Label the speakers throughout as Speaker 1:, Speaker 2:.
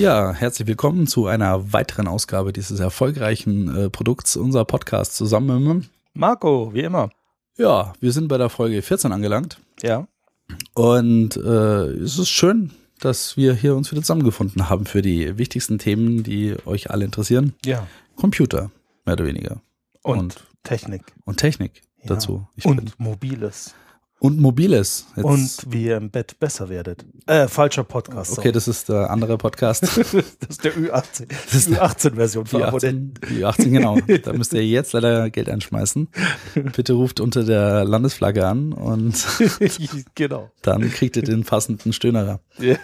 Speaker 1: Ja, herzlich willkommen zu einer weiteren Ausgabe dieses erfolgreichen äh, Produkts, unser Podcast zusammen mit
Speaker 2: Marco, wie immer.
Speaker 1: Ja, wir sind bei der Folge 14 angelangt.
Speaker 2: Ja.
Speaker 1: Und äh, es ist schön, dass wir hier uns wieder zusammengefunden haben für die wichtigsten Themen, die euch alle interessieren.
Speaker 2: Ja.
Speaker 1: Computer, mehr oder weniger.
Speaker 2: Und,
Speaker 1: Und-
Speaker 2: Technik.
Speaker 1: Und Technik
Speaker 2: Ja.
Speaker 1: dazu. Ich bin-
Speaker 2: Und Mobiles.
Speaker 1: Und Mobiles. Jetzt-
Speaker 2: Und wie ihr im Bett besser werdet. Äh, falscher Podcast.
Speaker 1: okay, das ist der andere Podcast.
Speaker 2: das ist der Ü18. Das ist die Ü18-Version
Speaker 1: Die
Speaker 2: für
Speaker 1: 18,
Speaker 2: Abonnenten.
Speaker 1: die 18, genau. Da müsst ihr jetzt leider Geld einschmeißen. Bitte ruft unter der Landesflagge an und
Speaker 2: genau.
Speaker 1: dann kriegt ihr den passenden Stöhnerer.
Speaker 2: Ja.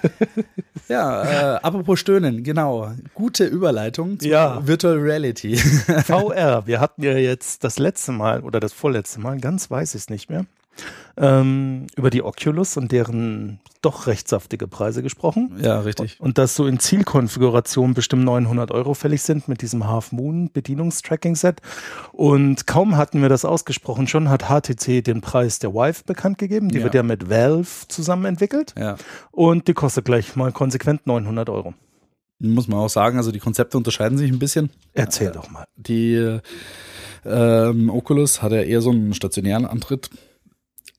Speaker 1: Ja, äh, apropos Stöhnen, genau. Gute Überleitung zu
Speaker 2: Ja.
Speaker 1: Virtual Reality.
Speaker 2: VR. Wir hatten ja jetzt das letzte Mal oder das vorletzte Mal, ganz weiß ich es nicht mehr, ähm, über die Oculus und deren doch recht saftige Preise gesprochen.
Speaker 1: ja, richtig.
Speaker 2: Und dass so in Zielkonfiguration bestimmt 900 Euro fällig sind mit diesem Half Moon Bedienungstracking-Set. Und kaum hatten wir das ausgesprochen, schon hat HTC den Preis der Vive bekannt gegeben. Die
Speaker 1: Ja.
Speaker 2: wird ja mit Valve zusammen entwickelt.
Speaker 1: Ja.
Speaker 2: Und die kostet gleich mal konsequent 900 Euro.
Speaker 1: Muss man auch sagen, also die Konzepte unterscheiden sich ein bisschen.
Speaker 2: Erzähl doch mal.
Speaker 1: Die ähm, Oculus hat ja eher so einen stationären Antritt.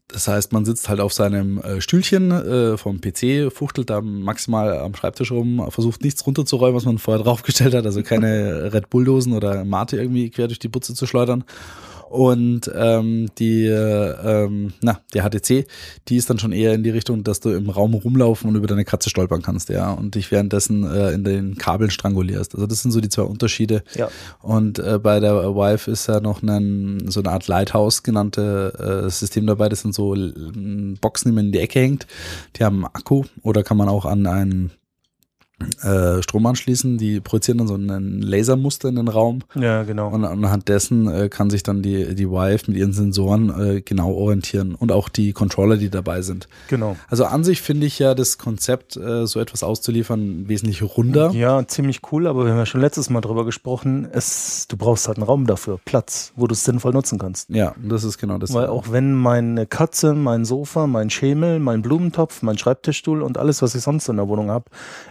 Speaker 1: Das heißt, man sitzt halt auf seinem äh, Stühlchen äh, vom PC, fuchtelt da maximal am Schreibtisch rum, versucht nichts runterzuräumen, was man vorher draufgestellt hat, also keine Red Bulldosen oder Mate irgendwie quer durch die Butze zu schleudern. Und ähm, die, äh, ähm, na, die HTC, die ist dann schon eher in die Richtung, dass du im Raum rumlaufen und über deine Katze stolpern kannst, ja, und dich währenddessen äh, in den Kabeln strangulierst. Also das sind so die zwei Unterschiede.
Speaker 2: Ja.
Speaker 1: Und äh, bei der Vive ist ja noch ein, so eine Art Lighthouse genannte äh, System dabei. Das sind so äh, Boxen, die man in die Ecke hängt. Die haben einen Akku oder kann man auch an einen äh, Strom anschließen. Die projizieren dann so ein Lasermuster in den Raum.
Speaker 2: Ja, genau.
Speaker 1: Und anhand dessen äh, kann sich dann die, die Vive mit ihren Sensoren äh, genau orientieren. Und auch die Controller, die dabei sind.
Speaker 2: genau.
Speaker 1: Also an sich finde ich ja das Konzept, äh, so etwas auszuliefern, wesentlich runder.
Speaker 2: Ja, ziemlich cool, aber wir haben ja schon letztes Mal drüber gesprochen. Es, du brauchst halt einen Raum dafür, Platz, wo du es sinnvoll nutzen kannst.
Speaker 1: Ja, das ist genau das.
Speaker 2: Weil auch wenn meine Katze, mein Sofa, mein Schemel, mein Blumentopf, mein Schreibtischstuhl und alles, was ich sonst in der Wohnung habe,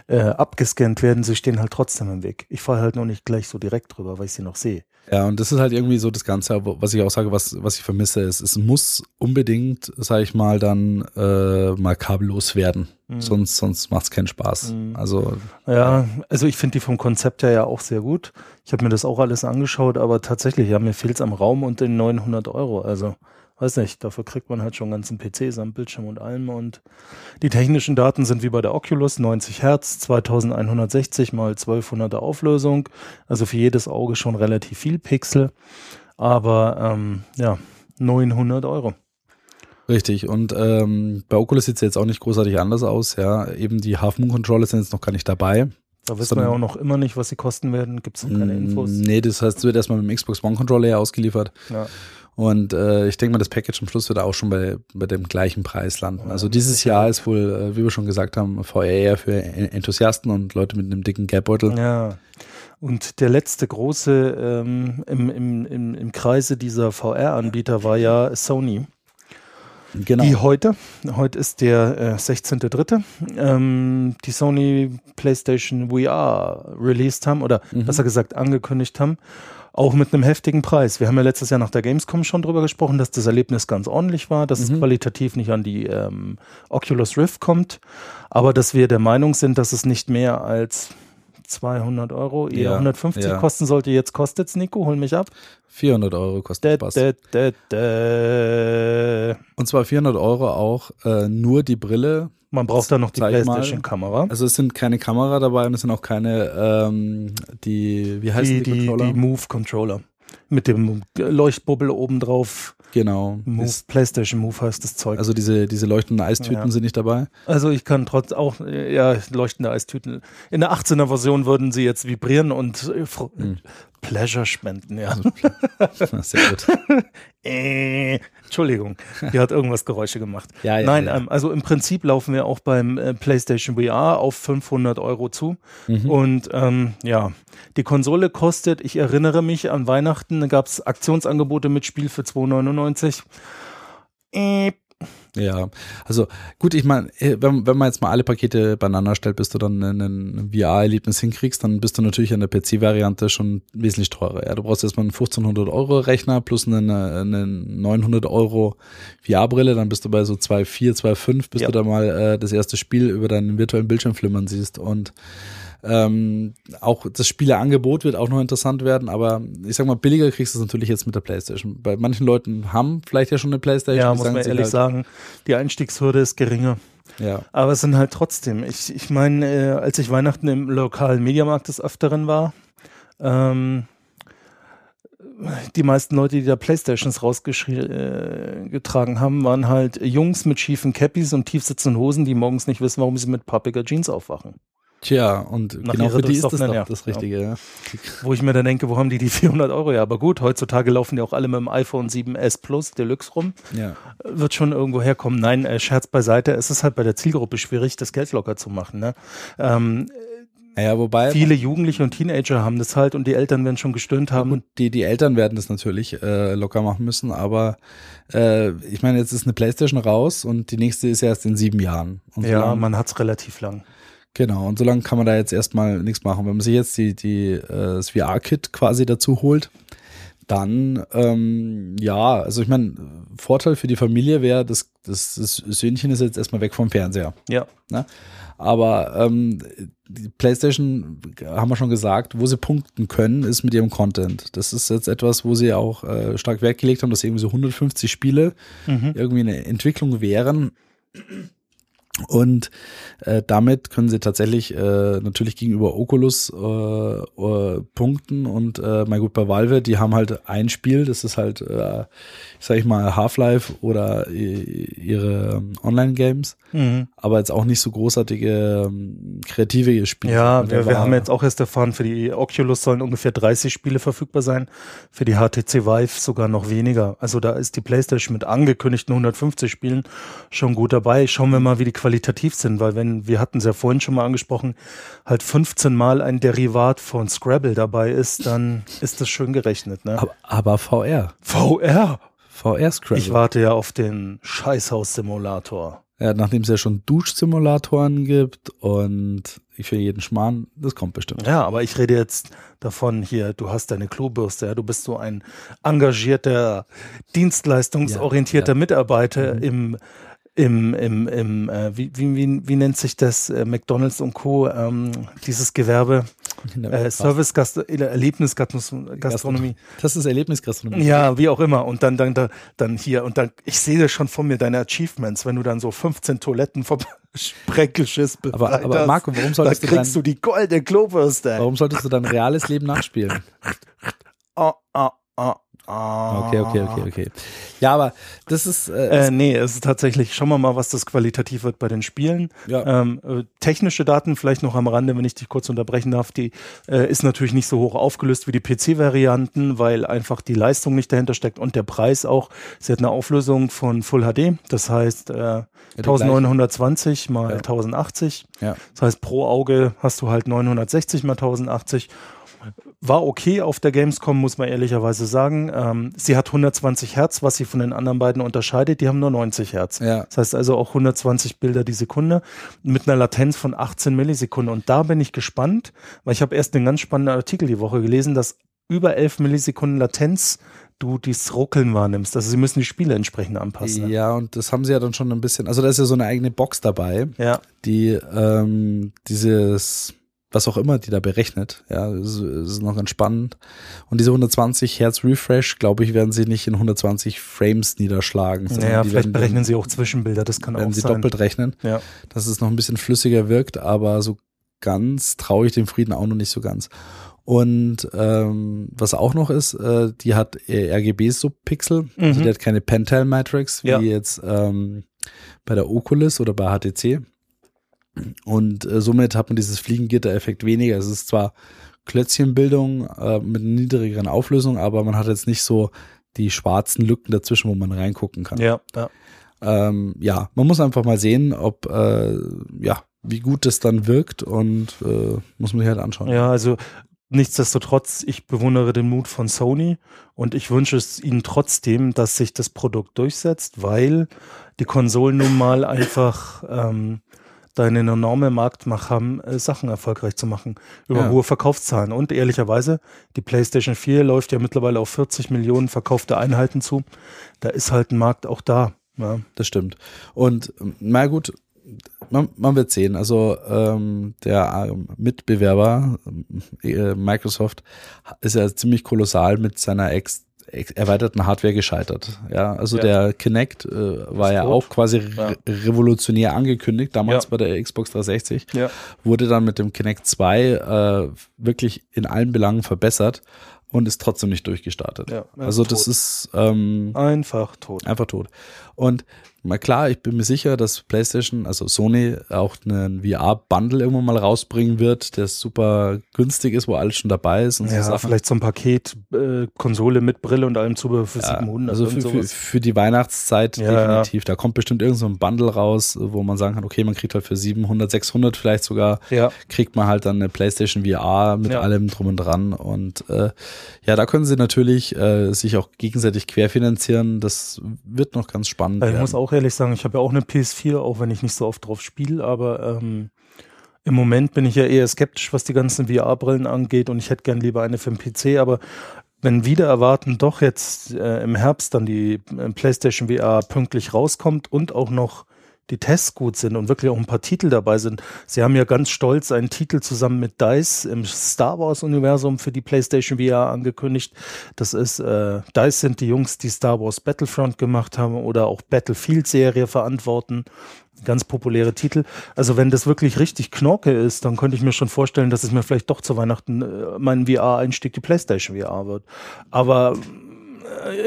Speaker 2: äh, abgescannt werden, sie stehen halt trotzdem im Weg. Ich fahre halt noch nicht gleich so direkt drüber, weil ich sie noch sehe.
Speaker 1: Ja, und das ist halt irgendwie so das Ganze, was ich auch sage, was, was ich vermisse, ist, es muss unbedingt, sage ich mal, dann äh, mal kabellos werden. Sonst, sonst macht es keinen Spaß. Also,
Speaker 2: Ja, also ich finde die vom Konzept her ja auch sehr gut. Ich habe mir das auch alles angeschaut, aber tatsächlich, ja, mir fehlt es am Raum und den 900 Euro. Also, weiß nicht, dafür kriegt man halt schon einen ganzen PC samt Bildschirm und allem. Und die technischen Daten sind wie bei der Oculus, 90 Hertz, 2160 mal 1200er Auflösung. Also für jedes Auge schon relativ viel Pixel. Aber ähm, ja, 900 Euro.
Speaker 1: richtig. Und ähm, bei Oculus sieht es jetzt auch nicht großartig anders aus. Ja, eben die Half Moon Controller sind jetzt noch gar nicht dabei.
Speaker 2: Da wissen wir ja auch noch immer nicht, was sie kosten werden. Gibt es noch keine Infos?
Speaker 1: Mm, Nee, das heißt, es wird erstmal mit dem Xbox One Controller ausgeliefert.
Speaker 2: Ja.
Speaker 1: Und äh, ich denke mal, das Package am Schluss wird auch schon bei, bei dem gleichen Preis landen. Also dieses Jahr ist wohl, äh, wie wir schon gesagt haben, VR eher für En- Enthusiasten und Leute mit einem dicken Geldbeutel.
Speaker 2: Ja. Und der letzte große ähm, im, im, im, im Kreise dieser VR-Anbieter war ja Sony.
Speaker 1: Genau.
Speaker 2: Die heute, heute ist der äh, 16.3., ähm, die Sony PlayStation VR released haben oder besser gesagt angekündigt haben. Auch mit einem heftigen Preis. Wir haben ja letztes Jahr nach der Gamescom schon drüber gesprochen, dass das Erlebnis ganz ordentlich war, dass es qualitativ nicht an die ähm, Oculus Rift kommt, aber dass wir der Meinung sind, dass es nicht mehr als 200 Euro, eher
Speaker 1: Ja,
Speaker 2: 150
Speaker 1: ja.
Speaker 2: kosten sollte. Jetzt kostet's, Nico, hol mich ab.
Speaker 1: 400 Euro kostet Spaß. Und zwar 400 Euro auch äh, nur die Brille.
Speaker 2: Man braucht da noch die. PlayStation-Kamera.
Speaker 1: Also es sind keine Kamera dabei und es sind auch keine, ähm, die, wie heißen
Speaker 2: Die,
Speaker 1: die,
Speaker 2: die,
Speaker 1: Controller?
Speaker 2: die Move-Controller. Mit dem Leuchtbubbel obendrauf.
Speaker 1: Genau.
Speaker 2: Move,
Speaker 1: Ist,
Speaker 2: PlayStation Move heißt das Zeug.
Speaker 1: also diese, diese leuchtenden Eistüten
Speaker 2: Ja.
Speaker 1: sind nicht dabei.
Speaker 2: Also ich kann trotz auch, ja, leuchtende Eistüten. In der 18er Version würden sie jetzt vibrieren und äh, fr-
Speaker 1: Hm.
Speaker 2: Pleasure spenden, ja.
Speaker 1: Also, sehr gut.
Speaker 2: äh, Entschuldigung, die hat irgendwas Geräusche gemacht.
Speaker 1: Ja, ja,
Speaker 2: Nein,
Speaker 1: ja.
Speaker 2: Ähm, also im Prinzip laufen wir auch beim äh, PlayStation VR auf 500 Euro zu.
Speaker 1: Mhm.
Speaker 2: Und ähm, ja, die Konsole kostet, ich erinnere mich, an Weihnachten da gab es Aktionsangebote mit Spiel für 2,99. Äh,
Speaker 1: Ja, also gut, ich meine, wenn, wenn man jetzt mal alle Pakete beieinander stellt, bis du dann ein, ein VR-Erlebnis hinkriegst, dann bist du natürlich an der PC-Variante schon wesentlich teurer. Ja, du brauchst erstmal einen 1500 Euro Rechner plus einen, einen 900 Euro VR-Brille, dann bist du bei so 2,4, 2,5, bis
Speaker 2: Ja.
Speaker 1: du da mal äh, das erste Spiel über deinen virtuellen Bildschirm flimmern siehst und ähm, auch das Spieleangebot wird auch noch interessant werden, aber ich sag mal, billiger kriegst du es natürlich jetzt mit der Playstation. Bei manchen Leuten haben vielleicht ja schon eine Playstation.
Speaker 2: ja, muss man ehrlich
Speaker 1: halt,
Speaker 2: sagen, die Einstiegshürde ist geringer.
Speaker 1: Ja,
Speaker 2: Aber es sind halt trotzdem, ich, ich meine, äh, als ich Weihnachten im lokalen Mediamarkt des Öfteren war, ähm, die meisten Leute, die da Playstations rausgetragen äh, haben, waren halt Jungs mit schiefen Cappies und tiefsitzenden Hosen, die morgens nicht wissen, warum sie mit pappiger Jeans aufwachen.
Speaker 1: Tja, und
Speaker 2: Nach
Speaker 1: genau für die ist das doch
Speaker 2: ja.
Speaker 1: das Richtige. Ja.
Speaker 2: Wo ich mir dann denke, wo haben die die 400 Euro? Ja, aber gut, heutzutage laufen die auch alle mit dem iPhone 7S Plus Deluxe rum.
Speaker 1: Ja.
Speaker 2: Wird schon irgendwo herkommen. Nein, äh, Scherz beiseite, es ist halt bei der Zielgruppe schwierig, das Geld locker zu machen. Ne? Ähm,
Speaker 1: ja, wobei
Speaker 2: viele Jugendliche und Teenager haben das halt und die Eltern werden schon gestöhnt haben.
Speaker 1: und die, die Eltern werden das natürlich äh, locker machen müssen, aber äh, ich meine, jetzt ist eine Playstation raus und die nächste ist erst in sieben Jahren. Und
Speaker 2: ja,
Speaker 1: solange-
Speaker 2: man hat's relativ lang.
Speaker 1: Genau, und solange kann man da jetzt erstmal nichts machen. Wenn man sich jetzt die, die, äh, das VR-Kit quasi dazu holt, dann, ähm, ja, also ich meine, Vorteil für die Familie wäre, das, das, das Söhnchen ist jetzt erstmal weg vom Fernseher.
Speaker 2: Ja.
Speaker 1: Ne? Aber ähm, die PlayStation, haben wir schon gesagt, wo sie punkten können, ist mit ihrem Content. Das ist jetzt etwas, wo sie auch äh, stark Wert gelegt haben, dass irgendwie so 150 Spiele
Speaker 2: Mhm.
Speaker 1: irgendwie eine Entwicklung wären. Und äh, damit können sie tatsächlich äh, natürlich gegenüber Oculus äh, äh, punkten. Und äh, mein gut, bei Valve, die haben halt ein Spiel, das ist halt, äh, sag ich mal, Half-Life oder i- ihre Online-Games,
Speaker 2: Mhm.
Speaker 1: aber jetzt auch nicht so großartige ähm, kreative Spiele.
Speaker 2: Ja, wir, wir haben jetzt auch erst erfahren, für die Oculus sollen ungefähr 30 Spiele verfügbar sein, für die HTC Vive sogar noch weniger. Also da ist die PlayStation mit angekündigten 150 Spielen schon gut dabei. Schauen wir mal, wie die qualitativ sind, weil wenn, wir hatten es ja vorhin schon mal angesprochen, halt 15 Mal ein Derivat von Scrabble dabei ist, dann ist das schön gerechnet. Ne?
Speaker 1: aber, aber VR.
Speaker 2: VR!
Speaker 1: VR Scrabble.
Speaker 2: Ich warte ja auf den Scheißhaus-Simulator.
Speaker 1: Ja, nachdem es ja schon Duschsimulatoren gibt und ich für jeden Schmarrn, das kommt bestimmt.
Speaker 2: Ja, aber ich rede jetzt davon hier, du hast deine Klobürste, ja, du bist so ein engagierter, dienstleistungsorientierter
Speaker 1: Ja, ja.
Speaker 2: Mitarbeiter
Speaker 1: Mhm.
Speaker 2: im im, im, im äh, wie, wie, wie, wie nennt sich das, äh, McDonalds und Co., ähm, dieses Gewerbe, äh, Service, Gast Erlebnisgastronomie.
Speaker 1: Das ist Erlebnisgastronomie.
Speaker 2: Ja, wie auch immer. Und dann, dann, dann, dann hier, und dann, ich sehe das schon von mir, deine Achievements, wenn du dann so 15 Toiletten vom Sprenkelschiss
Speaker 1: Aber, aber Marco, warum
Speaker 2: dann
Speaker 1: solltest, du
Speaker 2: kriegst du die goldene Klobürste.
Speaker 1: warum solltest du dein reales Leben nachspielen?
Speaker 2: Oh, oh, oh.
Speaker 1: Okay, okay, okay, okay. Ja, aber das ist, äh,
Speaker 2: Äh, nee, es ist tatsächlich, schauen wir mal, was das qualitativ wird bei den Spielen.
Speaker 1: Ja.
Speaker 2: Ähm, äh, technische Daten vielleicht noch am Rande, wenn ich dich kurz unterbrechen darf, die äh, ist natürlich nicht so hoch aufgelöst wie die PC-Varianten, weil einfach die Leistung nicht dahinter steckt und der Preis auch. Sie hat eine Auflösung von Full HD, das heißt äh,
Speaker 1: die
Speaker 2: 1920 mal
Speaker 1: Ja.
Speaker 2: 1080.
Speaker 1: ja.
Speaker 2: Das heißt, pro Auge hast du halt 960 mal 1080. War okay auf der Gamescom, muss man ehrlicherweise sagen. Ähm, sie hat 120 Hertz, was sie von den anderen beiden unterscheidet. Die haben nur 90 Hertz.
Speaker 1: Ja.
Speaker 2: Das heißt also auch 120 Bilder die Sekunde mit einer Latenz von 18 Millisekunden. Und da bin ich gespannt, weil ich habe erst einen ganz spannenden Artikel die Woche gelesen, dass über 11 Millisekunden Latenz du dieses Ruckeln wahrnimmst. Also sie müssen die Spiele entsprechend anpassen.
Speaker 1: Ja, und das haben sie ja dann schon ein bisschen, also da ist ja so eine eigene Box dabei,
Speaker 2: Ja.
Speaker 1: die ähm, dieses, was auch immer, die da berechnet. Ja, das ist, noch ganz spannend. Und diese 120 Hertz Refresh, glaube ich, werden sie nicht in 120 Frames niederschlagen.
Speaker 2: Naja, vielleicht
Speaker 1: werden,
Speaker 2: berechnen sie auch Zwischenbilder, das kann auch
Speaker 1: sie
Speaker 2: sein.
Speaker 1: doppelt rechnen,
Speaker 2: Ja.
Speaker 1: dass es noch ein bisschen flüssiger wirkt, aber so ganz traue ich dem Frieden auch noch nicht so ganz. Und ähm, was auch noch ist, äh, die hat äh, RGB-Subpixel, also
Speaker 2: Mhm.
Speaker 1: die hat keine Pentel-Matrix, wie
Speaker 2: Ja.
Speaker 1: jetzt ähm, bei der Oculus oder bei HTC. Und äh, somit hat man dieses Fliegengitter-Effekt weniger. Es ist zwar Klötzchenbildung äh, mit niedrigeren Auflösung, aber man hat jetzt nicht so die schwarzen Lücken dazwischen, wo man reingucken kann.
Speaker 2: Ja, ja.
Speaker 1: Ähm, ja, man muss einfach mal sehen, ob äh, ja, wie gut das dann wirkt und äh, muss man sich halt anschauen.
Speaker 2: Ja, also nichtsdestotrotz, ich bewundere den Mut von Sony und ich wünsche es ihnen trotzdem, dass sich das Produkt durchsetzt, weil die Konsolen nun mal einfach ähm, da eine enorme Marktmacht haben, äh, Sachen erfolgreich zu machen über
Speaker 1: Ja.
Speaker 2: hohe Verkaufszahlen. Und ehrlicherweise, die PlayStation 4 läuft ja mittlerweile auf 40 Millionen verkaufte Einheiten zu. Da ist halt ein Markt auch da. Ja.
Speaker 1: Das stimmt. Und ähm, na gut, man, man wird sehen. Also ähm, der ähm, Mitbewerber äh, Microsoft ist ja ziemlich kolossal mit seiner ex erweiterten Hardware gescheitert. Ja, also
Speaker 2: Ja.
Speaker 1: der Kinect äh, war ja
Speaker 2: tot.
Speaker 1: auch quasi
Speaker 2: Ja.
Speaker 1: re revolutionär angekündigt, damals
Speaker 2: Ja.
Speaker 1: bei der Xbox 360.
Speaker 2: Ja.
Speaker 1: Wurde dann mit dem Kinect 2 äh, wirklich in allen Belangen verbessert und ist trotzdem nicht durchgestartet.
Speaker 2: Ja,
Speaker 1: also
Speaker 2: ist
Speaker 1: das
Speaker 2: tot.
Speaker 1: ist ähm,
Speaker 2: Einfach tot.
Speaker 1: Einfach tot. Und mal klar, ich bin mir sicher, dass PlayStation, also Sony, auch einen VR-Bundle irgendwann mal rausbringen wird, der super günstig ist, wo alles schon dabei ist und so
Speaker 2: Ja,
Speaker 1: Sachen.
Speaker 2: vielleicht so ein Paket, äh, Konsole mit Brille und allem Zubehör für
Speaker 1: Ja,
Speaker 2: 700.
Speaker 1: also für, für, für die Weihnachtszeit
Speaker 2: Ja,
Speaker 1: definitiv. Da kommt bestimmt irgend so ein Bundle raus, wo man sagen kann, okay, man kriegt halt für 700, 600 vielleicht sogar,
Speaker 2: ja,
Speaker 1: kriegt man halt dann eine PlayStation VR mit allem drum und dran. Und äh, ja, da können sie natürlich äh, sich auch gegenseitig querfinanzieren. Das wird noch ganz spannend.
Speaker 2: Also ich
Speaker 1: werden.
Speaker 2: muss auch ehrlich sagen, ich habe ja auch eine PS4, auch wenn ich nicht so oft drauf spiele, aber ähm, im Moment bin ich ja eher skeptisch, was die ganzen VR-Brillen angeht und ich hätte gern lieber eine für den PC, aber wenn wieder erwarten doch jetzt äh, im Herbst dann die äh, PlayStation VR pünktlich rauskommt und auch noch die Tests gut sind und wirklich auch ein paar Titel dabei sind. Sie haben ja ganz stolz einen Titel zusammen mit DICE im Star Wars Universum für die PlayStation VR angekündigt. Das ist, äh, DICE sind die Jungs, die Star Wars Battlefront gemacht haben oder auch Battlefield Serie verantworten. Ganz populäre Titel. Also wenn das wirklich richtig Knorke ist, dann könnte ich mir schon vorstellen, dass es mir vielleicht doch zu Weihnachten äh, mein VR-Einstieg die PlayStation VR wird. Aber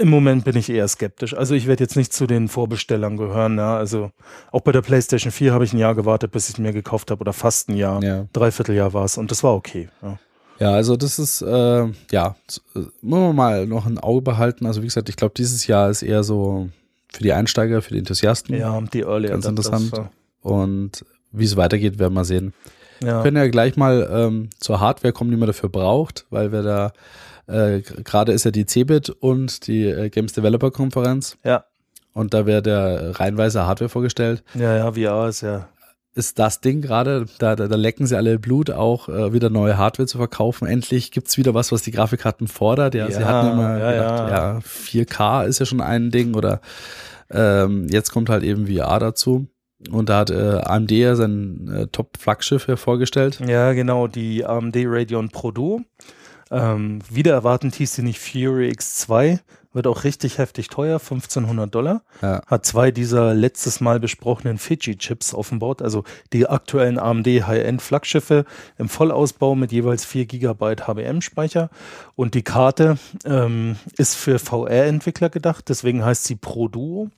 Speaker 2: im Moment bin ich eher skeptisch. Also ich werde jetzt nicht zu den Vorbestellern gehören. Ja. Also auch bei der PlayStation 4 habe ich ein Jahr gewartet, bis ich es mir gekauft habe oder fast ein Jahr.
Speaker 1: Ja.
Speaker 2: Dreivierteljahr war es und das war okay. Ja.
Speaker 1: Ja, also das ist, äh, ja, äh, müssen wir mal noch ein Auge behalten. Also wie gesagt, ich glaube, dieses Jahr ist eher so für die Einsteiger, für die Enthusiasten.
Speaker 2: Ja, die Early
Speaker 1: Ganz interessant. Und wie es weitergeht, werden wir sehen.
Speaker 2: Ja.
Speaker 1: Wir können ja gleich mal ähm, zur Hardware kommen, die man dafür braucht, weil wir da, äh, gerade ist ja die CeBIT und die äh, Games Developer Konferenz
Speaker 2: ja,
Speaker 1: und da wird der reihenweise Hardware vorgestellt.
Speaker 2: ja, ja, VR ist ja.
Speaker 1: ist das Ding gerade, da, da, da lecken sie alle Blut, auch äh, wieder neue Hardware zu verkaufen. Endlich gibt's wieder was, was die Grafikkarten fordert. Ja, sie
Speaker 2: Ja,
Speaker 1: hatten immer
Speaker 2: ja,
Speaker 1: gedacht,
Speaker 2: ja.
Speaker 1: ja. 4K ist ja schon ein Ding oder ähm, jetzt kommt halt eben VR dazu. Und da hat äh, AMD ja sein äh, Top-Flaggschiff ja vorgestellt.
Speaker 2: Ja, genau, die AMD Radeon Pro Duo. Ähm, wieder erwartend hieß sie nicht Fury X2, wird auch richtig heftig teuer, 1500 Dollar.
Speaker 1: Ja.
Speaker 2: Hat zwei dieser letztes Mal besprochenen Fiji-Chips auf dem Board, also die aktuellen AMD High-End-Flaggschiffe im Vollausbau mit jeweils 4 GB HBM-Speicher. Und die Karte ähm, ist für VR-Entwickler gedacht, deswegen heißt sie Pro Duo.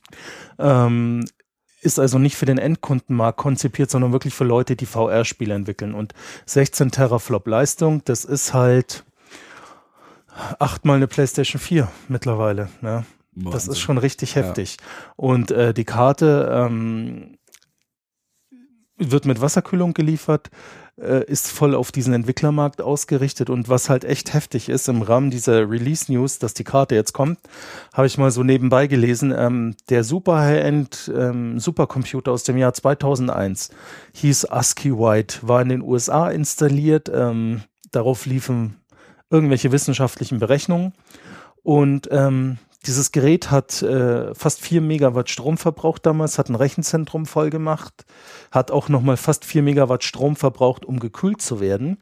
Speaker 2: Ähm, ist also nicht für den Endkundenmarkt konzipiert, sondern wirklich für Leute, die VR-Spiele entwickeln. Und 16 Teraflop Leistung, das ist halt achtmal eine PlayStation 4 mittlerweile. Ne? Das ist schon richtig heftig. Und äh, die Karte ähm, wird mit Wasserkühlung geliefert, äh, ist voll auf diesen Entwicklermarkt ausgerichtet. Und was halt echt heftig ist, im Rahmen dieser Release-News, dass die Karte jetzt kommt, habe ich mal so nebenbei gelesen, ähm, der Super High-End ähm, Supercomputer aus dem Jahr 2001 hieß ASCII White, war in den USA installiert. Ähm, darauf liefen irgendwelche wissenschaftlichen Berechnungen. Und ähm, dieses Gerät hat äh, fast 4 Megawatt Strom verbraucht damals, hat ein Rechenzentrum voll gemacht, hat auch nochmal fast 4 Megawatt Strom verbraucht, um gekühlt zu werden.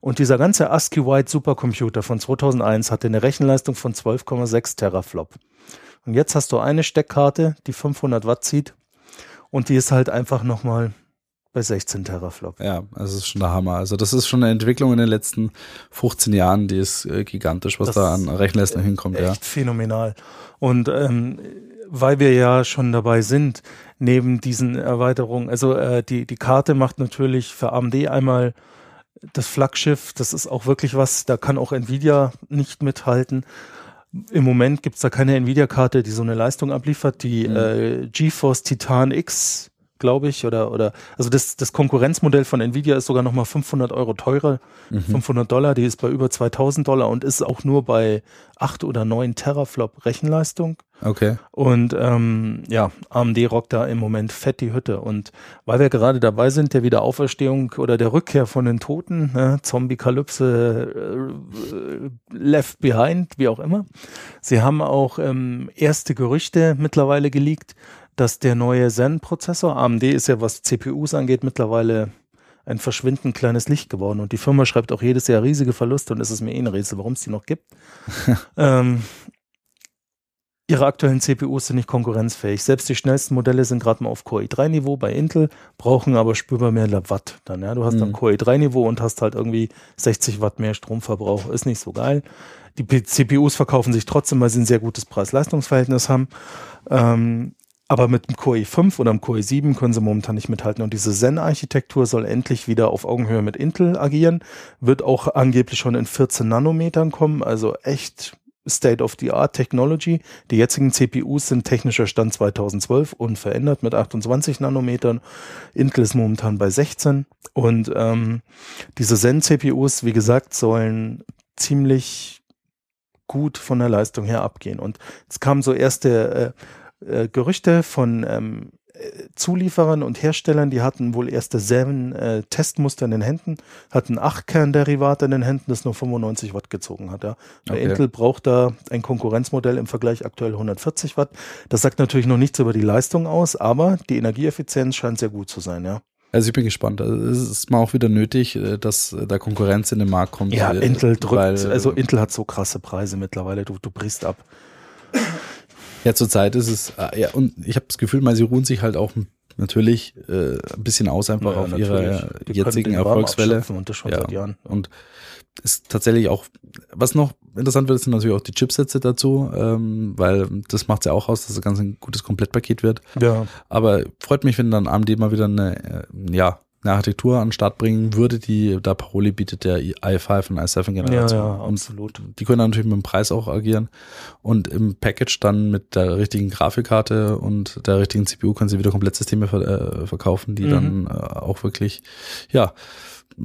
Speaker 2: Und dieser ganze ASCII White Supercomputer von 2001 hatte eine Rechenleistung von 12,6 Teraflop. Und jetzt hast du eine Steckkarte, die 500 Watt zieht und die ist halt einfach nochmal bei 16 Teraflop.
Speaker 1: Ja, also das ist schon der Hammer. Also das ist schon eine Entwicklung in den letzten 15 Jahren, die ist äh, gigantisch, was
Speaker 2: Das
Speaker 1: da an Rechenleistung hinkommt. Ja.
Speaker 2: Echt phänomenal. Und ähm, weil wir ja schon dabei sind, neben diesen Erweiterungen, also äh, die, die Karte macht natürlich für AMD einmal das Flaggschiff, das ist auch wirklich was, da kann auch Nvidia nicht mithalten. Im Moment gibt's da keine Nvidia-Karte, die so eine Leistung abliefert. Die
Speaker 1: Mhm.
Speaker 2: äh, GeForce Titan X, glaube ich, oder, oder, also das, das Konkurrenzmodell von Nvidia ist sogar nochmal 500 Euro teurer,
Speaker 1: Mhm.
Speaker 2: 500 Dollar, die ist bei über 2000 Dollar und ist auch nur bei 8 oder 9 Teraflop Rechenleistung.
Speaker 1: Okay.
Speaker 2: Und ähm, ja, AMD rockt da im Moment fett die Hütte. Und weil wir gerade dabei sind, der Wiederauferstehung oder der Rückkehr von den Toten, ne, Zombie-Kalypse, äh, Left Behind, wie auch immer. Sie haben auch ähm, erste Gerüchte mittlerweile geleakt, dass der neue Zen-Prozessor, AMD ist ja, was CPUs angeht, mittlerweile ein verschwindend kleines Licht geworden. Und die Firma schreibt auch jedes Jahr riesige Verluste und es ist mir eh ein Rätsel, warum es die noch gibt. ähm, ihre aktuellen CPUs sind nicht konkurrenzfähig. Selbst die schnellsten Modelle sind gerade mal auf Core i3-Niveau bei Intel, brauchen aber spürbar mehr Watt dann. Ja? Du hast dann
Speaker 1: Mhm.
Speaker 2: Core i3-Niveau und hast halt irgendwie 60 Watt mehr Stromverbrauch. Ist nicht so geil. Die CPUs verkaufen sich trotzdem, weil sie ein sehr gutes Preis-Leistungs-Verhältnis haben. Ähm, aber mit dem Core i5 oder dem Core i7 können sie momentan nicht mithalten. Und diese Zen-Architektur soll endlich wieder auf Augenhöhe mit Intel agieren. Wird auch angeblich schon in 14 Nanometern kommen. Also echt State-of-the-Art Technology. Die jetzigen CPUs sind technischer Stand 2012 unverändert mit 28 Nanometern. Intel ist momentan bei 16. Und ähm, diese Zen-CPUs, wie gesagt, sollen ziemlich gut von der Leistung her abgehen. Und es kamen so erste äh, äh, Gerüchte von ähm, äh, Zulieferern und Herstellern, die hatten wohl erste Zen äh, Testmuster in den Händen, hatten 8 Kernderivate in den Händen, das nur 95 Watt gezogen hat. Ja.
Speaker 1: Okay.
Speaker 2: Intel braucht da ein Konkurrenzmodell im Vergleich aktuell 140 Watt. Das sagt natürlich noch nichts über die Leistung aus, aber die Energieeffizienz scheint sehr gut zu sein, ja.
Speaker 1: Also ich bin gespannt. Also es ist mal auch wieder nötig, äh, dass äh, da Konkurrenz in den Markt kommt.
Speaker 2: Ja, Intel drückt,
Speaker 1: weil,
Speaker 2: also Intel hat so krasse Preise mittlerweile, du, du brichst ab.
Speaker 1: Ja, zurzeit ist es, äh, ja, und ich habe das Gefühl, mal, sie ruhen sich halt auch natürlich äh, ein bisschen aus, einfach
Speaker 2: Ja,
Speaker 1: auf
Speaker 2: natürlich.
Speaker 1: ihrer
Speaker 2: Die können
Speaker 1: jetzigen Erfolgswelle.
Speaker 2: Und das schon
Speaker 1: Ja.
Speaker 2: seit Jahren.
Speaker 1: Und ist tatsächlich auch, was noch interessant wird, sind natürlich auch die Chipsätze dazu, ähm, weil das macht ja auch aus, dass das Ganze ein gutes Komplettpaket wird.
Speaker 2: Ja,
Speaker 1: Aber freut mich, wenn dann AMD mal wieder eine, äh, ja, eine Architektur an den Start bringen würde, die da Paroli bietet, der i5 und i7
Speaker 2: ja, ja,
Speaker 1: und
Speaker 2: absolut.
Speaker 1: die können dann natürlich mit dem Preis auch agieren und im Package dann mit der richtigen Grafikkarte und der richtigen CPU können sie wieder Komplettsysteme ver äh, verkaufen, die
Speaker 2: Mhm.
Speaker 1: dann äh, auch wirklich, ja,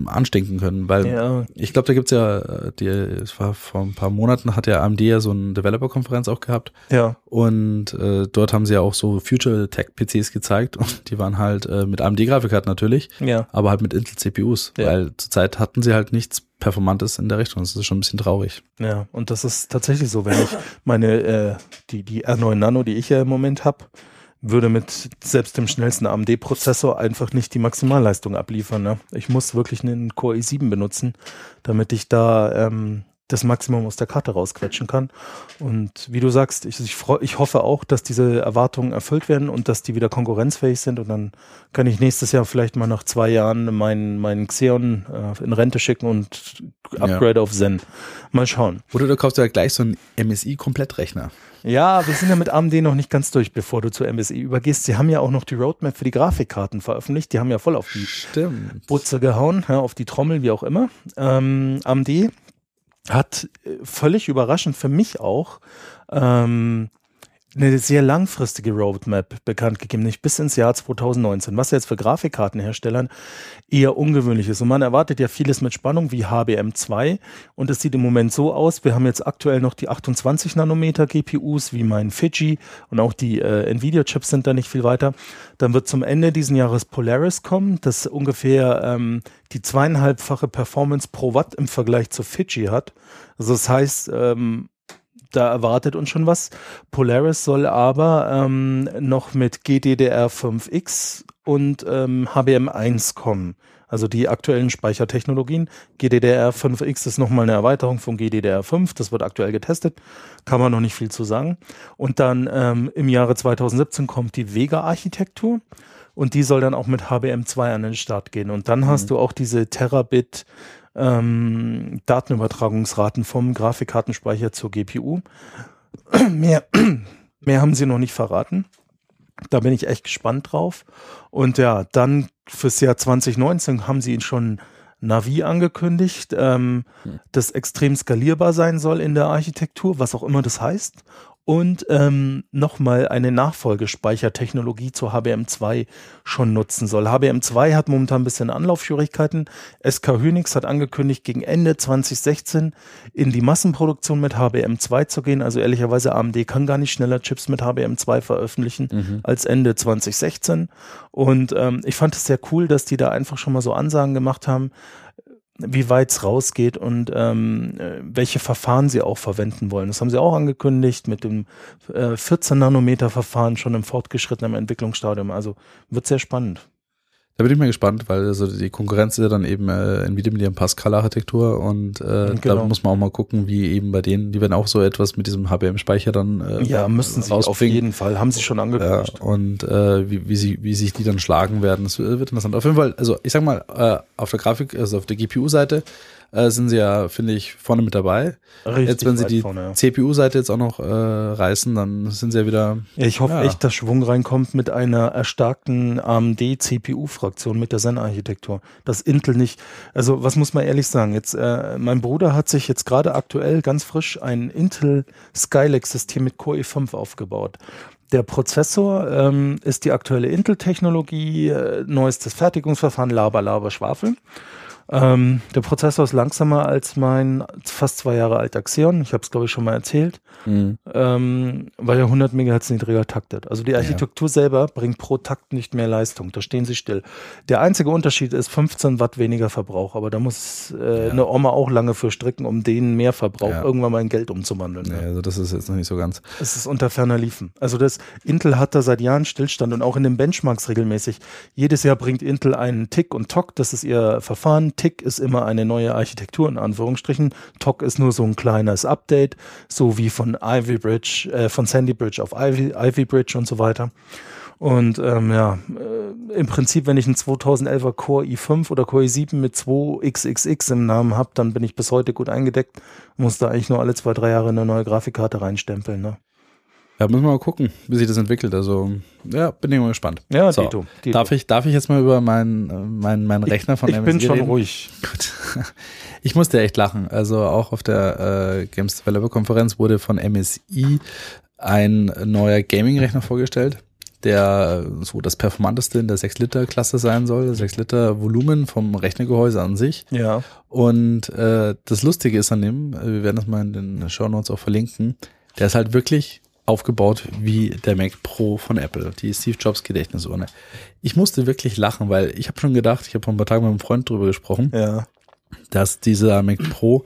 Speaker 1: anstinken können, weil
Speaker 2: Ja,
Speaker 1: ich glaube, da gibt's ja, äh, die, es war vor ein paar Monaten, hat ja AMD ja so eine Developer-Konferenz auch gehabt
Speaker 2: ja,
Speaker 1: und äh, dort haben sie ja auch so Future Tech PCs gezeigt und die waren halt äh, mit AMD-Grafikkarten natürlich,
Speaker 2: ja.
Speaker 1: aber halt mit Intel CPUs,
Speaker 2: Ja.
Speaker 1: weil zurzeit hatten sie halt nichts Performantes in der Richtung. Das ist schon ein bisschen traurig.
Speaker 2: Ja, und das ist tatsächlich so, wenn ich meine, äh, die, die R9 Nano, die ich ja im Moment habe, würde mit selbst dem schnellsten AMD-Prozessor einfach nicht die Maximalleistung abliefern. Ne? Ich muss wirklich einen Core i7 benutzen, damit ich da ähm, das Maximum aus der Karte rausquetschen kann. Und wie du sagst, ich, ich, freu, ich hoffe auch, dass diese Erwartungen erfüllt werden und dass die wieder konkurrenzfähig sind. Und dann kann ich nächstes Jahr vielleicht mal nach zwei Jahren meinen, meinen Xeon äh, in Rente schicken und Upgrade auf Zen. Mal schauen.
Speaker 1: Oder du kaufst ja gleich so einen MSI-Komplettrechner.
Speaker 2: Ja, wir sind ja mit AMD noch nicht ganz durch, bevor du zu MSI übergehst. Sie haben ja auch noch die Roadmap für die Grafikkarten veröffentlicht. Die haben ja voll auf die
Speaker 1: Stimmt.
Speaker 2: Butze gehauen, ja, auf die Trommel, wie auch immer. Ähm, AMD hat äh, völlig überraschend für mich auch ähm, eine sehr langfristige Roadmap bekannt gegeben, nicht bis ins Jahr 2019, was jetzt für Grafikkartenherstellern eher ungewöhnlich ist. Und man erwartet ja vieles mit Spannung wie HBM2 und es sieht im Moment so aus, wir haben jetzt aktuell noch die 28 Nanometer GPUs wie mein Fiji und auch die äh, Nvidia-Chips sind da nicht viel weiter. Dann wird zum Ende diesen Jahres Polaris kommen, das ungefähr ähm, die zweieinhalbfache Performance pro Watt im Vergleich zu Fiji hat. Also das heißt, ähm, da erwartet uns schon was. Polaris soll aber ähm, noch mit GDDR5X und ähm, HBM1 kommen. Also die aktuellen Speichertechnologien. GDDR5X ist nochmal eine Erweiterung von GDDR5. Das wird aktuell getestet. Kann man noch nicht viel zu sagen. Und dann ähm, im Jahre 2017 kommt die Vega-Architektur. Und die soll dann auch mit HBM2 an den Start gehen. Und dann hast du auch diese Terabit ähm, Datenübertragungsraten vom Grafikkartenspeicher zur GPU. mehr, mehr haben sie noch nicht verraten. Da bin ich echt gespannt drauf. Und ja, dann fürs Jahr 2019 haben sie schon Navi angekündigt, ähm,
Speaker 1: Hm.
Speaker 2: das extrem skalierbar sein soll in der Architektur, was auch immer das heißt. Und ähm, nochmal eine Nachfolgespeichertechnologie zu HBM2 schon nutzen soll. HBM2 hat momentan ein bisschen Anlaufschwierigkeiten. SK Hynix hat angekündigt, gegen Ende 2016 in die Massenproduktion mit HBM2 zu gehen. Also ehrlicherweise, AMD kann gar nicht schneller Chips mit HBM2 veröffentlichen
Speaker 1: Mhm.
Speaker 2: als Ende 2016. Und ähm, ich fand es sehr cool, dass die da einfach schon mal so Ansagen gemacht haben, wie weit es rausgeht und ähm, äh, welche Verfahren sie auch verwenden wollen. Das haben sie auch angekündigt mit dem äh, 14 Nanometer Verfahren schon im fortgeschrittenen Entwicklungsstadium. Also wird sehr spannend.
Speaker 1: Da bin ich mal gespannt, weil also die Konkurrenz ist ja dann eben äh, Nvidia mit ihrem Pascal-Architektur und äh,
Speaker 2: Genau.
Speaker 1: da muss man auch mal gucken, wie eben bei denen, die werden auch so etwas mit diesem HBM-Speicher dann äh,
Speaker 2: Ja, müssten sie auf jeden Fall. Haben sie schon
Speaker 1: Ja,
Speaker 2: angekündigt.
Speaker 1: und äh, wie, wie, sie, wie sich die dann schlagen werden, das wird interessant. Auf jeden Fall, also ich sag mal, äh, auf der Grafik, also auf der GPU-Seite äh, sind sie ja, finde ich, vorne mit dabei.
Speaker 2: Richtig
Speaker 1: jetzt, wenn sie die
Speaker 2: ja.
Speaker 1: CPU-Seite jetzt auch noch äh, reißen, dann sind sie ja wieder.
Speaker 2: Ja, ich hoffe
Speaker 1: Ja.
Speaker 2: echt, dass Schwung reinkommt mit einer erstarkten AMD-CPU-Fraktion mit der Zen-Architektur. Dass Intel nicht, also was muss man ehrlich sagen, jetzt, äh, mein Bruder hat sich jetzt gerade aktuell ganz frisch ein Intel Skylake-System mit Core i5 aufgebaut. Der Prozessor ähm, ist die aktuelle Intel-Technologie, äh, neuestes Fertigungsverfahren, Laber, Laber, Schwafel. Ähm, der Prozessor ist langsamer als mein fast zwei Jahre alter Xeon. Ich habe es, glaube ich, schon mal erzählt ähm, weil er 100 Megahertz niedriger taktet. Also die Architektur selber bringt pro Takt nicht mehr Leistung. Da stehen sie still. Der einzige Unterschied ist 15 Watt weniger Verbrauch, aber da muss äh,
Speaker 1: Ja.
Speaker 2: eine Oma auch lange für stricken, um den Mehrverbrauch
Speaker 1: Ja.
Speaker 2: irgendwann mal in Geld umzuwandeln.
Speaker 1: Nee,
Speaker 2: Ne?
Speaker 1: also das ist jetzt noch nicht so ganz.
Speaker 2: Es ist unter ferner Liefen. Also das Intel hat da seit Jahren Stillstand und auch in den Benchmarks regelmäßig. Jedes Jahr bringt Intel einen Tick und TOC, das ist ihr Verfahren. Tick ist immer eine neue Architektur in Anführungsstrichen. TOC ist nur so ein kleines Update, so wie von Ivy Bridge, äh, von Sandy Bridge auf Ivy, Ivy Bridge und so weiter. Und ähm, ja, äh, im Prinzip, wenn ich einen 2011er Core i5 oder Core i7 mit 2xxx im Namen habe, dann bin ich bis heute gut eingedeckt. Muss da eigentlich nur alle zwei, drei Jahre eine neue Grafikkarte reinstempeln. Ne?
Speaker 1: Ja, müssen wir mal gucken, wie sich das entwickelt. Also, ja, bin ich mal gespannt.
Speaker 2: Ja,
Speaker 1: So,
Speaker 2: Dito. Dito.
Speaker 1: Darf ich, darf ich jetzt mal über meinen, äh, meinen, meinen Rechner von
Speaker 2: ich
Speaker 1: MSI
Speaker 2: bin schon
Speaker 1: reden?
Speaker 2: ruhig.
Speaker 1: Gut. Ich musste echt lachen. Also auch auf der äh, Games Developer Konferenz wurde von MSI ein neuer Gaming-Rechner vorgestellt, der so das performanteste in der 6-Liter-Klasse sein soll. 6 Liter Volumen vom Rechnergehäuse an sich.
Speaker 2: Ja.
Speaker 1: Und äh, das Lustige ist an dem, äh, wir werden das mal in den Show Notes auch verlinken, der ist halt wirklich aufgebaut wie der Mac Pro von Apple, die Steve Jobs Gedächtnisurne. Ich musste wirklich lachen, weil ich habe schon gedacht, ich habe vor ein paar Tagen mit einem Freund drüber gesprochen,
Speaker 2: Ja.
Speaker 1: dass dieser Mac Pro,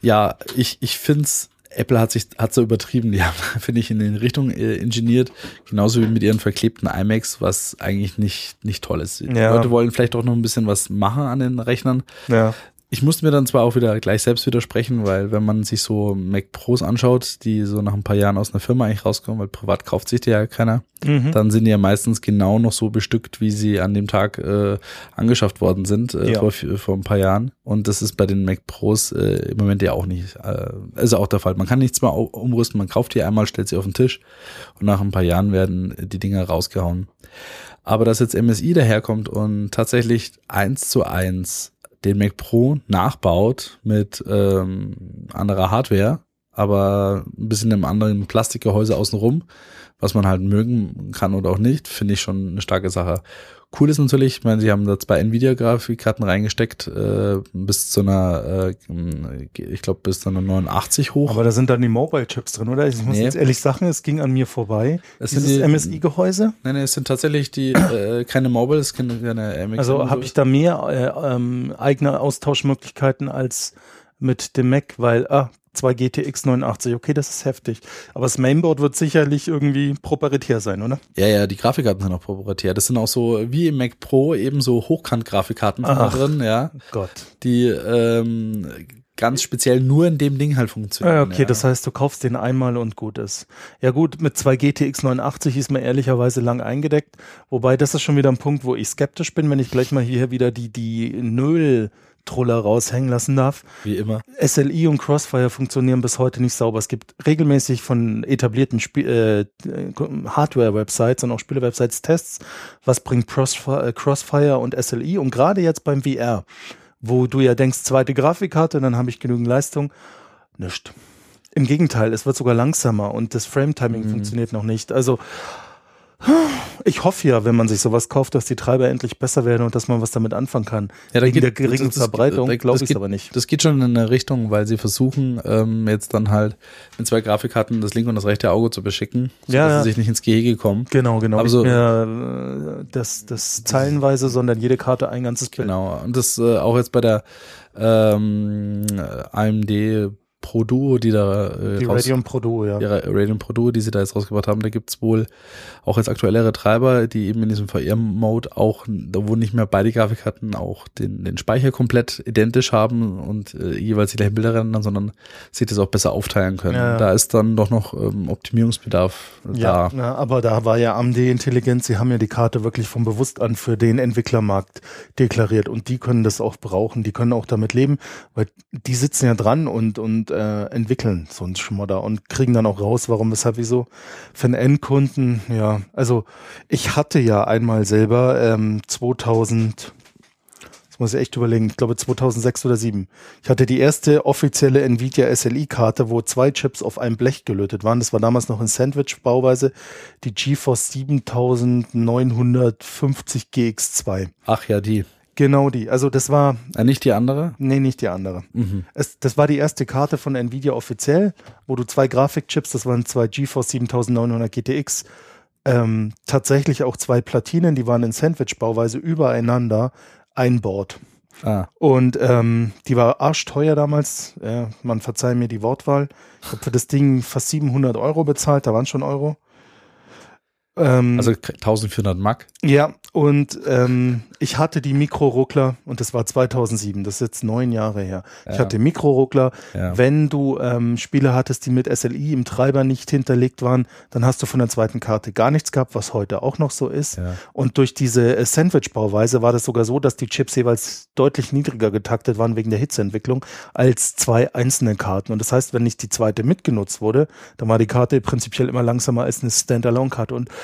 Speaker 1: ja, ich, ich finde es, Apple hat sich hat so übertrieben, die haben, finde ich, in den Richtung äh, ingeniert, genauso wie mit ihren verklebten iMacs, was eigentlich nicht, nicht toll ist. Die
Speaker 2: Ja.
Speaker 1: Leute wollen vielleicht auch noch ein bisschen was machen an den Rechnern.
Speaker 2: Ja.
Speaker 1: Ich musste mir dann zwar auch wieder gleich selbst widersprechen, weil wenn man sich so Mac Pros anschaut, die so nach ein paar Jahren aus einer Firma eigentlich rauskommen, weil privat kauft sich die ja keiner,
Speaker 2: Mhm.
Speaker 1: dann sind die ja meistens genau noch so bestückt, wie sie an dem Tag äh, angeschafft worden sind äh,
Speaker 2: Ja.
Speaker 1: vor, vor ein paar Jahren. Und das ist bei den Mac Pros äh, im Moment ja auch nicht, äh, ist auch der Fall. Man kann nichts mehr umrüsten, man kauft die einmal, stellt sie auf den Tisch und nach ein paar Jahren werden die Dinger rausgehauen. Aber dass jetzt MSI daherkommt und tatsächlich eins zu eins den Mac Pro nachbaut mit ähm, anderer Hardware, aber ein bisschen im anderen Plastikgehäuse außenrum, was man halt mögen kann oder auch nicht, finde ich schon eine starke Sache. Cool ist natürlich, ich meine, sie haben da zwei Nvidia-Grafikkarten reingesteckt, äh, bis zu einer, äh, ich glaube, bis zu einer 89 hoch.
Speaker 2: Aber da sind dann die Mobile-Chips drin, oder? Ich muss
Speaker 1: Nee.
Speaker 2: jetzt ehrlich sagen, es ging an mir vorbei.
Speaker 1: Sind
Speaker 2: Dieses
Speaker 1: die-
Speaker 2: MSI-Gehäuse.
Speaker 1: Nein, nein, es sind tatsächlich die, äh, keine Mobile, es sind keine MX.
Speaker 2: Also habe ich da mehr äh, ähm, eigene Austauschmöglichkeiten als mit dem Mac, weil ah, 2 GTX 89, okay, das ist heftig. Aber das Mainboard wird sicherlich irgendwie proprietär sein, oder?
Speaker 1: Ja, ja, die Grafikkarten sind auch proprietär. Das sind auch so, wie im Mac Pro, eben so Hochkant-Grafikkarten drin, ja,
Speaker 2: Gott.
Speaker 1: die ähm, ganz speziell nur in dem Ding halt funktionieren.
Speaker 2: Ja, okay,
Speaker 1: ja.
Speaker 2: das heißt, du kaufst den einmal und gut ist. Ja gut, mit 2 GTX 89 ist mir ehrlicherweise lang eingedeckt. Wobei, das ist schon wieder ein Punkt, wo ich skeptisch bin, wenn ich gleich mal hier wieder die, die Null-Troller raushängen lassen darf.
Speaker 1: Wie immer.
Speaker 2: SLI und Crossfire funktionieren bis heute nicht sauber. Es gibt regelmäßig von etablierten äh, Hardware-Websites und auch Spiele-Websites Tests, was bringt Crossfire, äh, Crossfire und SLI und gerade jetzt beim VR wo du ja denkst, zweite Grafikkarte, dann habe ich genügend Leistung. Nicht. Im Gegenteil, es wird sogar langsamer und das Frame-Timing
Speaker 1: Mhm.
Speaker 2: funktioniert noch nicht. Also ich hoffe ja, wenn man sich sowas kauft, dass die Treiber endlich besser werden und dass man was damit anfangen kann.
Speaker 1: Ja, da
Speaker 2: Wegen
Speaker 1: geht-
Speaker 2: der geringen
Speaker 1: das- das-
Speaker 2: Verbreitung glaube ich aber nicht.
Speaker 1: Das geht schon in eine Richtung, weil sie versuchen, ähm, jetzt dann halt mit zwei Grafikkarten das linke und das rechte Auge zu beschicken, sodass
Speaker 2: Ja, ja.
Speaker 1: sie sich nicht ins Gehege kommen.
Speaker 2: Genau, genau.
Speaker 1: Aber
Speaker 2: Nicht
Speaker 1: so-
Speaker 2: mehr äh, das, das zeilenweise, sondern jede Karte ein ganzes Bild.
Speaker 1: Genau. Und das äh, auch jetzt bei der ähm, AMD Pro Duo, die da äh,
Speaker 2: Die
Speaker 1: raus,
Speaker 2: Radeon Pro Duo, ja.
Speaker 1: ihre Radeon Pro Duo, die sie da jetzt rausgebracht haben, da gibt's wohl auch jetzt aktuellere Treiber, die eben in diesem VR-Mode auch, wo nicht mehr beide Grafikkarten auch den, den Speicher komplett identisch haben und äh, jeweils die gleichen Bilder rendern, sondern sich das auch besser aufteilen können.
Speaker 2: Ja, ja.
Speaker 1: Da ist dann doch noch ähm, Optimierungsbedarf
Speaker 2: Ja,
Speaker 1: da.
Speaker 2: na, aber da war ja AMD intelligent. Sie haben ja die Karte wirklich vom Bewusst an für den Entwicklermarkt deklariert und die können das auch brauchen. Die können auch damit leben, weil die sitzen ja dran und, und äh, entwickeln so ein Schmodder und kriegen dann auch raus, warum, weshalb, wieso. Für einen Endkunden, ja, also ich hatte ja einmal selber ähm, 2000 das muss ich echt überlegen. Ich glaube 2006 oder 2007. Ich hatte die erste offizielle Nvidia SLI-Karte, wo zwei Chips auf einem Blech gelötet waren. Das war damals noch in Sandwich-Bauweise. Die GeForce 7950 GX2.
Speaker 1: Ach ja, die.
Speaker 2: Genau die. Also das war,
Speaker 1: Äh, nicht die andere?
Speaker 2: nee, nicht die andere.
Speaker 1: Mhm.
Speaker 2: Es, das war die erste Karte von Nvidia offiziell, wo du zwei Grafikchips, das waren zwei GeForce 7900 GTX, ähm, tatsächlich auch zwei Platinen, die waren in Sandwich-Bauweise übereinander einbaut.
Speaker 1: Ah,
Speaker 2: Und ähm, die war arschteuer damals. Ja, man verzeiht mir die Wortwahl. Ich habe für das Ding fast 700 Euro bezahlt. Da waren schon Euro. Ähm,
Speaker 1: also 1400 Mark.
Speaker 2: ja, und ähm, ich hatte die Mikroruckler und das war 2007. Das ist jetzt neun Jahre her. Ich
Speaker 1: Ja.
Speaker 2: hatte Mikroruckler.
Speaker 1: Ja.
Speaker 2: Wenn du ähm, Spiele hattest, die mit SLI im Treiber nicht hinterlegt waren, dann hast du von der zweiten Karte gar nichts gehabt, was heute auch noch so ist.
Speaker 1: Ja.
Speaker 2: Und durch diese äh, Sandwich-Bauweise war das sogar so, dass die Chips jeweils deutlich niedriger getaktet waren wegen der Hitzeentwicklung als zwei einzelne Karten. Und das heißt, wenn nicht die zweite mitgenutzt wurde, dann war die Karte prinzipiell immer langsamer als eine Standalone-Karte. Und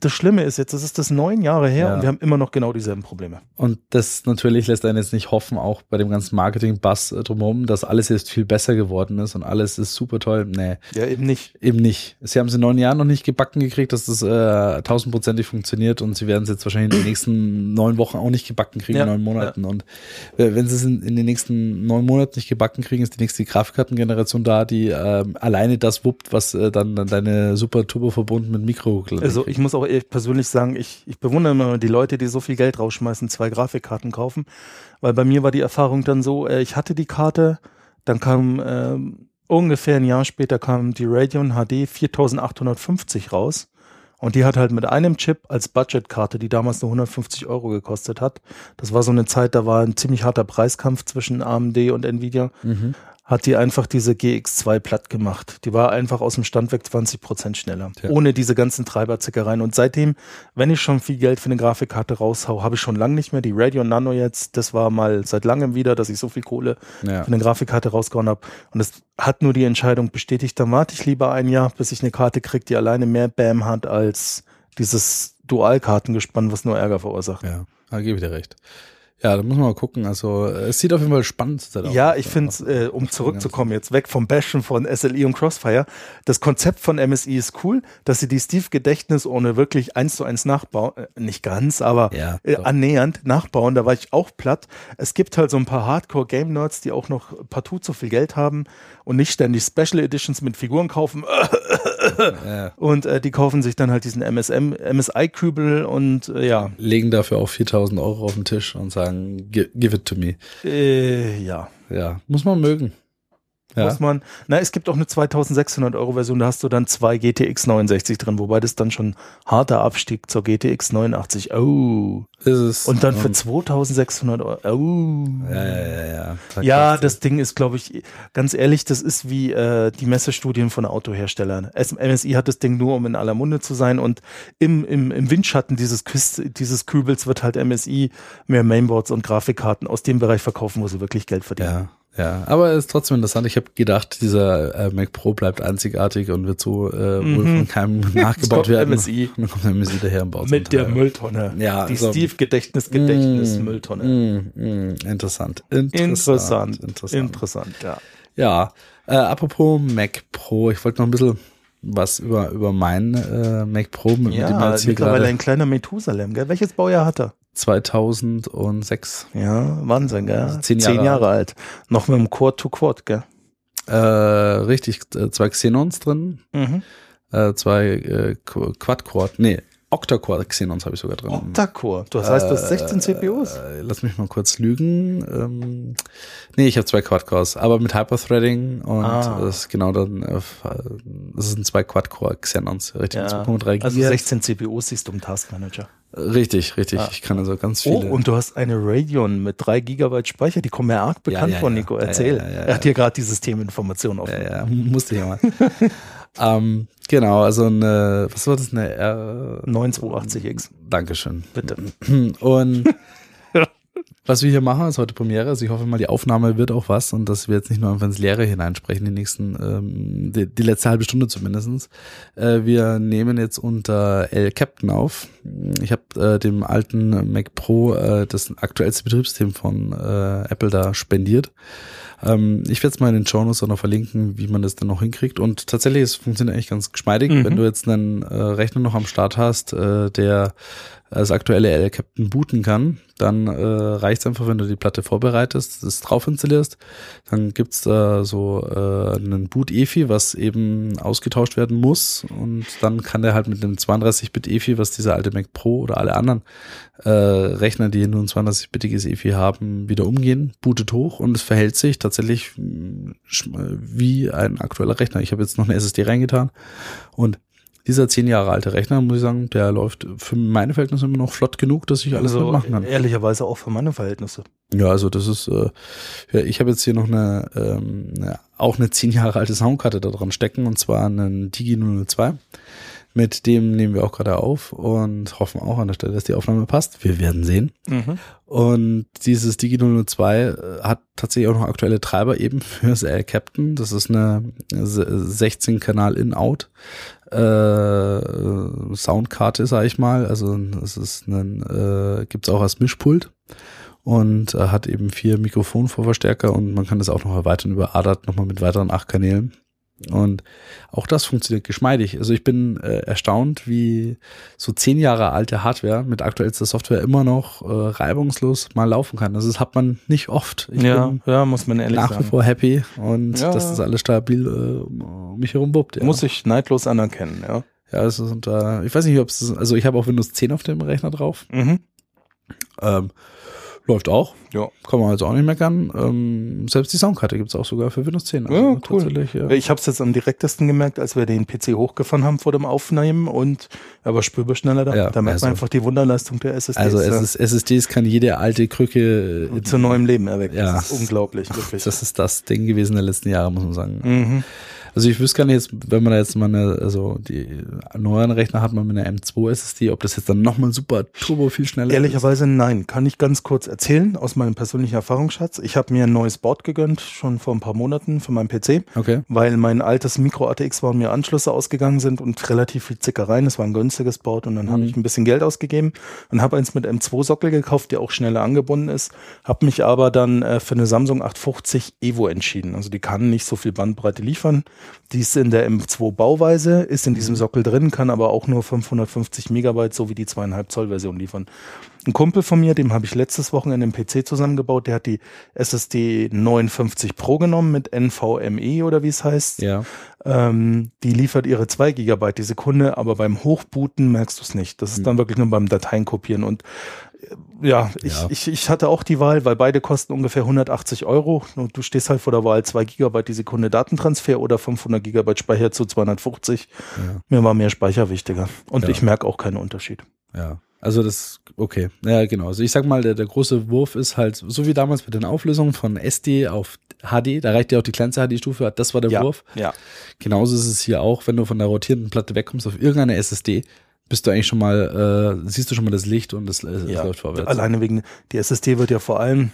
Speaker 2: das Schlimme ist jetzt, das ist das neun Jahre her
Speaker 1: Ja.
Speaker 2: und wir haben immer noch genau dieselben Probleme.
Speaker 1: Und das natürlich lässt einen jetzt nicht hoffen, auch bei dem ganzen Marketing-Bass äh, drumherum, dass alles jetzt viel besser geworden ist und alles ist super toll. Nee,
Speaker 2: Ja, eben nicht.
Speaker 1: eben nicht. Sie haben es in neun Jahren noch nicht gebacken gekriegt, dass das äh, tausendprozentig funktioniert und sie werden es jetzt wahrscheinlich in den nächsten neun Wochen auch nicht gebacken kriegen,
Speaker 2: Ja,
Speaker 1: in neun Monaten. Und äh, wenn sie es in, in den nächsten neun Monaten nicht gebacken kriegen, ist die nächste Grafikkartengeneration da, die ähm, alleine das wuppt, was äh, dann, dann deine super Turbo verbunden mit Mikro
Speaker 2: Also ich muss auch ehrlich persönlich sagen, ich, ich bewundere immer die Leute, die so viel Geld rausschmeißen, zwei Grafikkarten kaufen, weil bei mir war die Erfahrung dann so, äh, ich hatte die Karte, dann kam ähm, ungefähr ein Jahr später kam die Radeon HD 4850 raus und die hat halt mit einem Chip als Budgetkarte, die damals nur 150 Euro gekostet hat. Das war so eine Zeit, da war ein ziemlich harter Preiskampf zwischen AMD und Nvidia
Speaker 1: Mhm.
Speaker 2: Hat die einfach diese GX2 platt gemacht. Die war einfach aus dem Stand weg 20 Prozent schneller.
Speaker 1: Ja.
Speaker 2: Ohne diese ganzen Treiberzickereien. Und seitdem, wenn ich schon viel Geld für eine Grafikkarte raushau, habe ich schon lange nicht mehr. Die Radeon Nano jetzt, das war mal seit langem wieder, dass ich so viel Kohle
Speaker 1: Ja.
Speaker 2: für eine Grafikkarte rausgehauen habe. Und es hat nur die Entscheidung bestätigt, dann warte ich lieber ein Jahr, bis ich eine Karte kriege, die alleine mehr BAM hat als dieses Dualkartengespann, was nur Ärger verursacht.
Speaker 1: Ja, da gebe ich dir recht. Ja, da muss man mal gucken. Also es sieht auf jeden Fall spannend aus.
Speaker 2: Ja, ich finde, äh, um zurückzukommen, jetzt weg vom Bashen von SLI und Crossfire, das Konzept von MSI ist cool, dass sie die Steve-Gedächtnis ohne wirklich eins zu eins nachbauen, äh, nicht ganz, aber
Speaker 1: Ja,
Speaker 2: äh, annähernd nachbauen, da war ich auch platt. Es gibt halt so ein paar Hardcore-Game-Nerds, die auch noch partout zu viel Geld haben und nicht ständig Special Editions mit Figuren kaufen
Speaker 1: Ja.
Speaker 2: und äh, die kaufen sich dann halt diesen MSM, MSI-Kübel und äh, ja,
Speaker 1: Legen dafür auch 4000 Euro auf den Tisch und sagen, "Gi- give it to me.
Speaker 2: äh, ja.
Speaker 1: Ja, muss man mögen. Ja.
Speaker 2: muss man. Na, es gibt auch eine 2600 Euro Version, da hast du dann zwei GTX 69 drin, wobei das dann schon harter Abstieg zur GTX 89. Oh.
Speaker 1: Ist es.
Speaker 2: Und dann für
Speaker 1: Und-
Speaker 2: 2600 Euro. Oh.
Speaker 1: Ja, ja, ja, ja. Da
Speaker 2: Ja, das Ding ist, glaube ich, ganz ehrlich, das ist wie äh, die Messestudien von Autoherstellern. MSI hat das Ding nur, um in aller Munde zu sein und im, im, im Windschatten dieses, Küst, dieses Kübels wird halt MSI mehr Mainboards und Grafikkarten aus dem Bereich verkaufen, wo sie wirklich Geld verdienen.
Speaker 1: Ja. Ja, aber es ist trotzdem interessant. Ich habe gedacht, dieser äh, Mac Pro bleibt einzigartig und wird so äh, wohl
Speaker 2: Mhm.
Speaker 1: von keinem nachgebaut
Speaker 2: kommt
Speaker 1: werden.
Speaker 2: MSI.
Speaker 1: Dann kommt der MSI daher und baut so
Speaker 2: Mit der
Speaker 1: Teil.
Speaker 2: Mülltonne.
Speaker 1: Ja,
Speaker 2: Die Steve Gedächtnis Gedächtnis
Speaker 1: Mm,
Speaker 2: Mülltonne.
Speaker 1: mm, mm, interessant. Interessant.
Speaker 2: Interessant.
Speaker 1: Interessant.
Speaker 2: Ja.
Speaker 1: Ja, äh, apropos Mac Pro, ich wollte noch ein bisschen was über, über meinen äh, Mac Pro, mit dem
Speaker 2: Ja,
Speaker 1: jetzt hier
Speaker 2: mittlerweile ein kleiner Methusalem, gell? Welches Baujahr hat er?
Speaker 1: 2006
Speaker 2: Ja, Wahnsinn, gell?
Speaker 1: Also zehn Jahre
Speaker 2: Jahre alt. Noch mit dem Quad-to-Quad, gell?
Speaker 1: äh, richtig, äh, zwei Xenons drin,
Speaker 2: Mhm.
Speaker 1: äh, zwei äh, Qu- Quad-Core, nee, Octa-Core Xenons habe ich sogar drin.
Speaker 2: Octa-Core. Das heißt, du hast 16 CPUs?
Speaker 1: Äh, lass mich mal kurz lügen. Ähm, nee, ich habe zwei Quad-Cores, aber mit Hyper-Threading und
Speaker 2: Ah.
Speaker 1: das ist genau dann, äh, das sind zwei Quad-Core Xenons, richtig, 2.3
Speaker 2: Also
Speaker 1: Gigahertz.
Speaker 2: 16 CPUs siehst du im Taskmanager.
Speaker 1: Richtig, richtig.
Speaker 2: Ah.
Speaker 1: Ich kann also ganz
Speaker 2: Oh,
Speaker 1: viele.
Speaker 2: und du hast eine Radeon mit 3 Gigabyte Speicher, die kommen mir arg bekannt
Speaker 1: ja,
Speaker 2: von
Speaker 1: ja.
Speaker 2: Nico.
Speaker 1: Ja,
Speaker 2: Erzähl.
Speaker 1: ja,
Speaker 2: er hat hier gerade die Systeminformation auf.
Speaker 1: ja, ja, musste ich ja mal. ähm, genau, also eine, was war das, eine R?
Speaker 2: 9280X.
Speaker 1: Dankeschön.
Speaker 2: Bitte.
Speaker 1: Und was wir hier machen, ist heute Premiere. Also ich hoffe mal, die Aufnahme wird auch was und dass wir jetzt nicht nur einfach ins Leere hineinsprechen, die nächsten, ähm, die, die letzte halbe Stunde zumindestens. Äh, wir nehmen jetzt unter L Captain auf. Ich habe äh, dem alten Mac Pro äh, das aktuellste Betriebssystem von äh, Apple da spendiert. Ähm, ich werde es mal in den Show Notes auch noch verlinken, wie man das dann noch hinkriegt. Und tatsächlich, es funktioniert eigentlich ganz geschmeidig.
Speaker 2: Mhm.
Speaker 1: Wenn du jetzt einen äh, Rechner noch am Start hast, äh, der das aktuelle L-Captain booten kann, dann äh, reicht es einfach, wenn du die Platte vorbereitest, das drauf installierst. Dann gibt's da so äh, einen Boot-EFI, was eben ausgetauscht werden muss. Und dann kann der halt mit dem 32-Bit-EFI, was dieser alte Mac Pro oder alle anderen äh, Rechner, die nur ein 32-bitiges EFI haben, wieder umgehen, bootet hoch und es verhält sich tatsächlich sch- wie ein aktueller Rechner. Ich habe jetzt noch eine SSD reingetan und dieser zehn Jahre alte Rechner, muss ich sagen, der läuft für meine Verhältnisse immer noch flott genug, dass ich alles
Speaker 2: also,
Speaker 1: mitmachen kann.
Speaker 2: ehrlicherweise auch für meine Verhältnisse.
Speaker 1: Ja, also das ist, äh, ja, ich habe jetzt hier noch eine, ähm, eine, auch eine zehn Jahre alte Soundkarte da dran stecken und zwar einen Digi 002. Mit dem nehmen wir auch gerade auf und hoffen auch an der Stelle, dass die Aufnahme passt. Wir werden sehen. Und dieses Digi 002 äh, hat tatsächlich auch noch aktuelle Treiber eben für das L Captain. Das ist eine 16 Kanal In-Out äh, Soundkarte, sag ich mal. Also es ist ein, äh, gibt's auch als Mischpult und äh, hat eben vier Mikrofonvorverstärker und man kann das auch noch erweitern über ADAT nochmal mit weiteren acht Kanälen. Und auch das funktioniert geschmeidig. Also ich bin äh, erstaunt, wie so zehn Jahre alte Hardware mit aktuellster Software immer noch äh, reibungslos mal laufen kann. Also das hat man nicht oft. Ich
Speaker 2: Ja, ja, muss man ehrlich
Speaker 1: nach wie
Speaker 2: sagen.
Speaker 1: vor happy und
Speaker 2: Ja.
Speaker 1: dass das alles stabil äh, um mich herum buppt. Ja.
Speaker 2: Muss ich neidlos anerkennen, ja.
Speaker 1: ja, es ist unter, ich weiß nicht, ob es, also ich habe auch Windows 10 auf dem Rechner drauf.
Speaker 2: Mhm.
Speaker 1: Ähm, läuft auch.
Speaker 2: Ja.
Speaker 1: Kann man also auch nicht meckern. Ähm, selbst die Soundkarte gibt's auch sogar für Windows 10. Also
Speaker 2: Ja, cool.
Speaker 1: ja.
Speaker 2: Ich habe es jetzt am direktesten gemerkt, als wir den PC hochgefahren haben vor dem Aufnehmen und er war spürbar schneller da.
Speaker 1: Ja,
Speaker 2: da merkt
Speaker 1: also-
Speaker 2: man einfach die Wunderleistung der SSDs.
Speaker 1: Also es ist, SSDs kann jede alte Krücke
Speaker 2: zu neuem Leben erweckt.
Speaker 1: Ja.
Speaker 2: Das ist unglaublich, wirklich.
Speaker 1: Das ist das Ding gewesen der letzten Jahre, muss man sagen.
Speaker 2: mhm.
Speaker 1: Also ich wüsste gar nicht jetzt, wenn man da jetzt mal eine, also die neueren Rechner hat man mit einer M2 SSD, ob das jetzt dann nochmal super turbo viel schneller
Speaker 2: Ehrlicherweise nein. Kann ich ganz kurz erzählen aus meinem persönlichen Erfahrungsschatz. Ich habe mir ein neues Board gegönnt, schon vor ein paar Monaten für meinen PC.
Speaker 1: ist. Okay.
Speaker 2: weil mein altes Micro ATX war und mir Anschlüsse ausgegangen sind und relativ viel Zickereien. Es war ein günstiges Board und dann habe
Speaker 1: Mhm.
Speaker 2: ich ein bisschen Geld ausgegeben und habe eins mit M2-Sockel gekauft, der auch schneller angebunden ist. Habe mich aber dann äh, für eine Samsung 850 Evo entschieden. Also die kann nicht so viel Bandbreite liefern. Die ist in der M2 Bauweise, ist in
Speaker 1: Mhm.
Speaker 2: diesem Sockel drin, kann aber auch nur 550 Megabyte so wie die 2,5 Zoll Version liefern. Ein Kumpel von mir, dem habe ich letztes Wochenende einen PC zusammengebaut, der hat die SSD 59 Pro genommen mit NVMe oder wie es heißt.
Speaker 1: Ja.
Speaker 2: Ähm, die liefert ihre 2 Gigabyte die Sekunde, aber beim Hochbooten merkst du es nicht. Das ist dann wirklich nur beim Dateien kopieren. Und äh, ja, ich,
Speaker 1: Ja.
Speaker 2: Ich, ich hatte auch die Wahl, weil beide kosten ungefähr 180 Euro. Und du stehst halt vor der Wahl 2 Gigabyte die Sekunde Datentransfer oder 500 Gigabyte Speicher zu 250.
Speaker 1: Ja.
Speaker 2: Mir war mehr Speicher wichtiger. Und
Speaker 1: Ja.
Speaker 2: ich merke auch keinen Unterschied.
Speaker 1: Ja, also das, okay. Ja, genau. Also ich sag mal, der, der große Wurf ist halt, so wie damals mit den Auflösungen von SD auf HD, da reicht ja auch die kleinste HD-Stufe, das war der
Speaker 2: ja,
Speaker 1: Wurf.
Speaker 2: ja.
Speaker 1: Genauso ist es hier auch, wenn du von der rotierenden Platte wegkommst auf irgendeine SSD, bist du eigentlich schon mal, äh, siehst du schon mal das Licht und das, es
Speaker 2: Ja,
Speaker 1: läuft vorwärts.
Speaker 2: alleine wegen, die SSD wird ja vor allem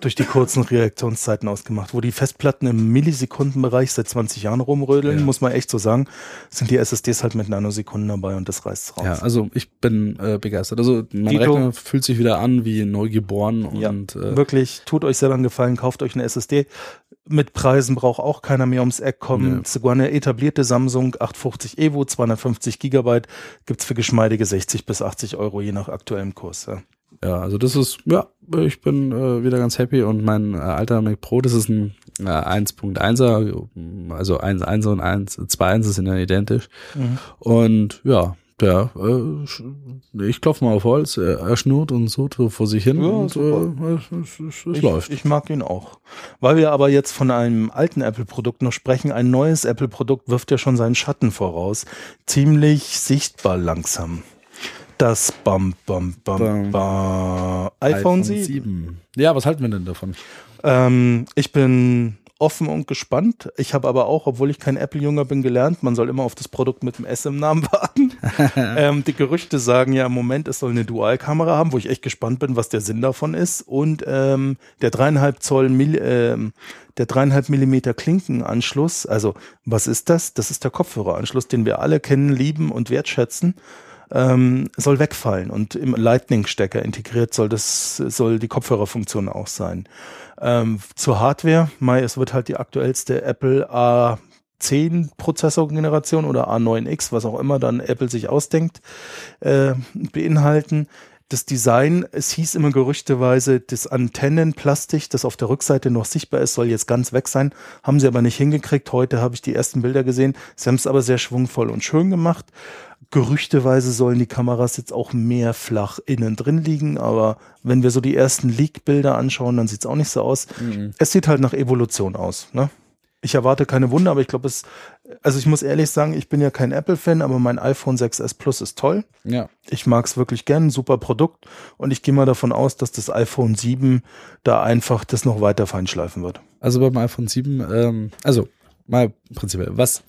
Speaker 2: durch die kurzen Reaktionszeiten ausgemacht. Wo die Festplatten im Millisekundenbereich seit 20 Jahren rumrödeln,
Speaker 1: Ja.
Speaker 2: muss man echt so sagen, sind die SSDs halt mit Nanosekunden dabei und das reißt raus.
Speaker 1: Ja, also ich bin äh, begeistert. Also mein
Speaker 2: Dito.
Speaker 1: Rechner fühlt sich wieder an wie neugeboren
Speaker 2: Ja,
Speaker 1: und äh,
Speaker 2: Wirklich, tut euch selber einen Gefallen, kauft euch eine SSD. Mit Preisen braucht auch keiner mehr ums Eck kommen.
Speaker 1: Nee.
Speaker 2: Sogar eine etablierte Samsung 850 Evo, 250 Gigabyte, gibt's für geschmeidige 60 bis 80 Euro, je nach aktuellem Kurs. Ja.
Speaker 1: ja, also das ist, ja, ich bin äh, wieder ganz happy und mein äh, alter Mac Pro, das ist ein äh, 1.1er, also 1.1 und 1, 2.1 sind ja identisch.
Speaker 2: Mhm.
Speaker 1: Und ja, der, äh, ich klopfe mal auf Holz, er, schnurrt und so vor sich hin
Speaker 2: Ja,
Speaker 1: und äh, es, es, es,
Speaker 2: Ich,
Speaker 1: läuft.
Speaker 2: ich mag ihn auch. Weil wir aber jetzt von einem alten Apple-Produkt noch sprechen, ein neues Apple-Produkt wirft ja schon seinen Schatten voraus. Ziemlich sichtbar langsam. Das Bam Bam Bam
Speaker 1: Bam.
Speaker 2: Bam iPhone 7.
Speaker 1: Ja, was halten wir denn davon?
Speaker 2: Ähm, ich bin offen und gespannt. Ich habe aber auch, obwohl ich kein Apple-Jünger bin, gelernt, man soll immer auf das Produkt mit dem S im Namen warten. ähm, die Gerüchte sagen ja im Moment, es soll eine Dualkamera haben, wo ich echt gespannt bin, was der Sinn davon ist. Und ähm, der dreieinhalb Zoll, Mill, ähm, der dreieinhalb Millimeter Klinkenanschluss. Also was ist das? Das ist der Kopfhöreranschluss, den wir alle kennen, lieben und wertschätzen ähm, soll wegfallen und im Lightning-Stecker integriert soll das soll die Kopfhörerfunktion auch sein. Ähm, zur Hardware, Mai, es wird halt die aktuellste Apple A10 Prozessorgeneration oder A9X, was auch immer dann Apple sich ausdenkt, äh, beinhalten. Das Design, es hieß immer gerüchteweise, das Antennenplastik, das auf der Rückseite noch sichtbar ist, soll jetzt ganz weg sein. Haben sie aber nicht hingekriegt. Heute habe ich die ersten Bilder gesehen. Sie haben es aber sehr schwungvoll und schön gemacht. Gerüchteweise sollen die Kameras jetzt auch mehr flach innen drin liegen, aber wenn wir so die ersten Leak-Bilder anschauen, dann sieht es auch nicht so aus. Es sieht halt nach Evolution aus. Ne? Ich erwarte keine Wunder, aber ich glaube, es, also ich muss ehrlich sagen, ich bin ja kein Apple-Fan, aber mein iPhone 6s Plus ist toll.
Speaker 1: Ja.
Speaker 2: Ich mag es wirklich gern, super Produkt und ich gehe mal davon aus, dass das iPhone 7 da einfach das noch weiter feinschleifen wird.
Speaker 1: Also beim iPhone 7, ähm, also mal prinzipiell, was,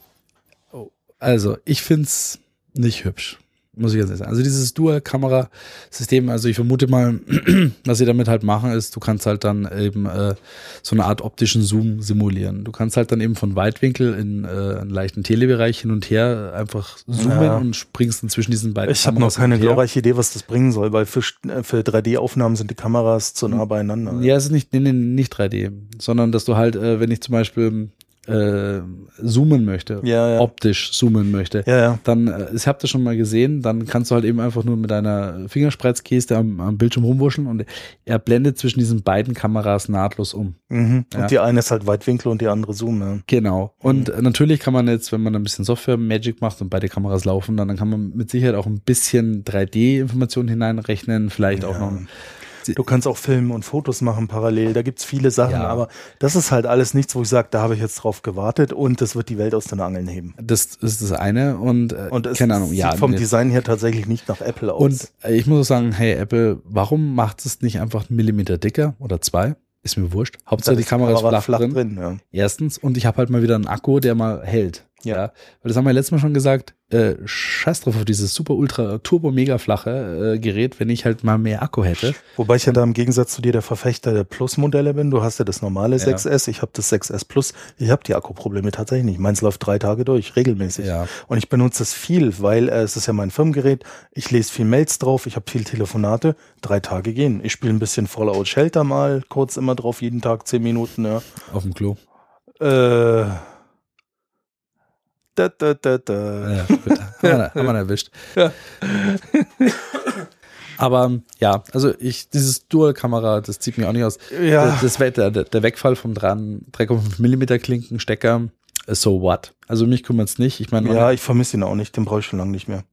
Speaker 1: oh, also ich find's nicht hübsch, muss ich ganz ehrlich sagen. Also dieses Dual-Kamera-System, also ich vermute mal, was sie damit halt machen, ist, du kannst halt dann eben äh, so eine Art optischen Zoom simulieren. Du kannst halt dann eben von Weitwinkel in äh, einen leichten Telebereich hin und her einfach zoomen
Speaker 2: Ja.
Speaker 1: und springst dann zwischen diesen beiden
Speaker 2: Ich habe noch keine glorreiche Idee, was das bringen soll, weil für, äh, für 3D-Aufnahmen sind die Kameras zu nah beieinander.
Speaker 1: Ja, es ist nicht, nee, nee, nicht 3D, sondern dass du halt, äh, wenn ich zum Beispiel äh, zoomen möchte,
Speaker 2: Ja, ja.
Speaker 1: optisch zoomen möchte,
Speaker 2: Ja,
Speaker 1: dann, äh, ich habe das schon mal gesehen, dann kannst du halt eben einfach nur mit deiner Fingerspreizgeste am, am Bildschirm rumwuschen und er blendet zwischen diesen beiden Kameras nahtlos um.
Speaker 2: Mhm. Und die eine ist halt Weitwinkel und die andere Zoom.
Speaker 1: Genau. Und
Speaker 2: Mhm.
Speaker 1: natürlich kann man jetzt, wenn man ein bisschen Software Magic macht und beide Kameras laufen, dann, dann kann man mit Sicherheit auch ein bisschen 3D-Informationen hineinrechnen, vielleicht auch noch.
Speaker 2: Du kannst auch filmen und Fotos machen parallel. Da gibt's viele Sachen,
Speaker 1: Ja.
Speaker 2: aber das ist halt alles nichts, wo ich sage, da habe ich jetzt drauf gewartet und das wird die Welt aus den Angeln heben.
Speaker 1: Das ist das eine und, äh,
Speaker 2: Und es
Speaker 1: keine Ahnung,
Speaker 2: sieht
Speaker 1: ja.
Speaker 2: vom. Design her tatsächlich nicht nach Apple aus.
Speaker 1: Und äh, ich muss auch sagen, hey Apple, warum macht es nicht einfach einen Millimeter dicker oder zwei? Ist mir wurscht. Hauptsache die
Speaker 2: ist
Speaker 1: Kamera ist flach, drin.
Speaker 2: ja.
Speaker 1: Erstens. Und ich habe halt mal wieder einen Akku, der mal hält.
Speaker 2: Ja.
Speaker 1: Weil das haben wir letztes Mal schon gesagt, äh, scheiß drauf auf dieses super ultra turbo mega flache äh, Gerät, wenn ich halt mal mehr Akku hätte.
Speaker 2: Wobei ich ja da im Gegensatz zu dir der Verfechter der Plus-Modelle bin. Du hast ja das normale
Speaker 1: Ja.
Speaker 2: 6S, ich habe das 6S Plus. Ich habe die Akkuprobleme tatsächlich nicht. Meins läuft drei Tage durch, regelmäßig.
Speaker 1: Ja.
Speaker 2: Und ich benutze es viel, weil äh, es ist ja mein Firmengerät. Ich lese viel Mails drauf, ich habe viel Telefonate. Drei Tage gehen. Ich spiele ein bisschen Fallout Shelter mal, kurz immer drauf, jeden Tag zehn Minuten. Ja.
Speaker 1: Auf dem Klo.
Speaker 2: Äh, da, da, da, da.
Speaker 1: Ja, gut. haben, wir, erwischt.
Speaker 2: Ja.
Speaker 1: Aber ja, also ich, dieses Dual-Kamera, das zieht mir auch nicht aus.
Speaker 2: Ja.
Speaker 1: Das, das, der, der Wegfall vom dran 3,5 Millimeter Klinkenstecker, so what? Also mich kümmert's nicht. Ich meine,
Speaker 2: Ja, ich vermisse ihn auch nicht, den brauche ich schon lange nicht mehr.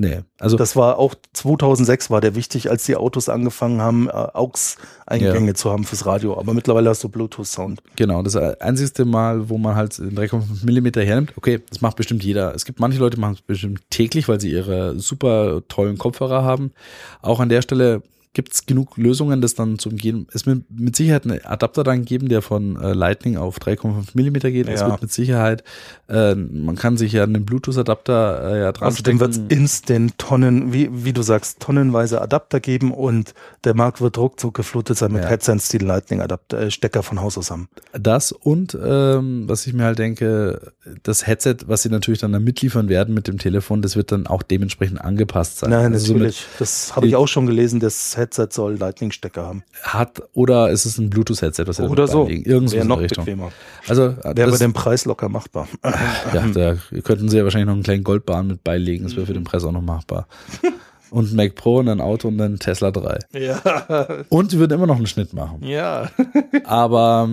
Speaker 1: Nee. Also
Speaker 2: Das war auch 2006 war der wichtig, als die Autos angefangen haben, äh, AUX-Eingänge zu haben fürs Radio. Aber mittlerweile hast du Bluetooth-Sound.
Speaker 1: genau, das einzigste Mal, wo man halt den 3,5 Millimeter hernimmt. Okay, das macht bestimmt jeder. Es gibt manche Leute, die machen es bestimmt täglich, weil sie ihre super tollen Kopfhörer haben. Auch an der Stelle gibt es genug Lösungen, das dann zu umgehen. Es wird mit Sicherheit einen Adapter dann geben, der von äh, Lightning auf 3,5 Millimeter geht. Es
Speaker 2: Ja.
Speaker 1: wird mit Sicherheit, äh, man kann sich ja einen Bluetooth-Adapter äh, ja dran
Speaker 2: Außerdem wird es instant Tonnen, wie, wie du sagst, tonnenweise Adapter geben und der Markt wird ruckzuck geflutet sein mit
Speaker 1: Ja.
Speaker 2: Headsets, die Lightning-Adapter, äh, Stecker von Haus aus haben.
Speaker 1: Das und ähm, was ich mir halt denke, das Headset, was sie natürlich dann da mitliefern werden mit dem Telefon, das wird dann auch dementsprechend angepasst sein.
Speaker 2: Nein,
Speaker 1: Also
Speaker 2: natürlich. das habe ich auch schon gelesen, das Headset soll Lightning-Stecker haben.
Speaker 1: Hat oder ist es ein Bluetooth-Headset, was damit
Speaker 2: Oder so.
Speaker 1: Irgendwas
Speaker 2: Wäre noch
Speaker 1: der Richtung.
Speaker 2: bequemer.
Speaker 1: Also
Speaker 2: Wäre bei dem Preis locker machbar.
Speaker 1: ja, da könnten sie ja wahrscheinlich noch einen kleinen Goldbahn mit beilegen. Das wäre für den Preis auch noch machbar. Und ein Mac Pro und ein Auto und ein Tesla 3.
Speaker 2: Ja.
Speaker 1: Und sie würden immer noch einen Schnitt machen.
Speaker 2: Ja.
Speaker 1: Aber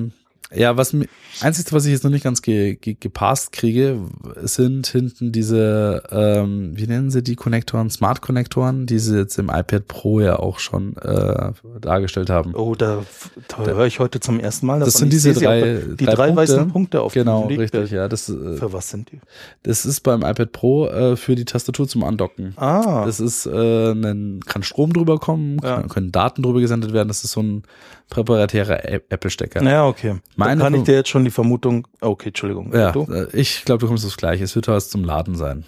Speaker 1: ja, was einzige, was ich jetzt noch nicht ganz ge, ge, gepasst kriege, sind hinten diese, ähm, wie nennen sie die Konnektoren? Smart-Konnektoren, die sie jetzt im iPad Pro ja auch schon äh, dargestellt haben.
Speaker 2: Oh, da, da höre ich heute zum ersten Mal
Speaker 1: Das sind diese drei.
Speaker 2: Die drei, weißen Punkte auf
Speaker 1: Genau,
Speaker 2: dem
Speaker 1: richtig, ja. Das, äh,
Speaker 2: Für was sind die?
Speaker 1: das ist beim iPad Pro äh, für die Tastatur zum Andocken.
Speaker 2: Ah,
Speaker 1: Das ist, äh, ein, kann Strom drüber kommen,
Speaker 2: Ja.
Speaker 1: kann, können Daten drüber gesendet werden. Das ist so ein präparatärer Apple-Stecker.
Speaker 2: ja, okay.
Speaker 1: Meine
Speaker 2: Dann kann ich dir jetzt schon die Vermutung, okay, Entschuldigung.
Speaker 1: Ja,
Speaker 2: Du?
Speaker 1: äh, ich glaube, du kommst aufs Gleiche. Es wird was zum Laden sein.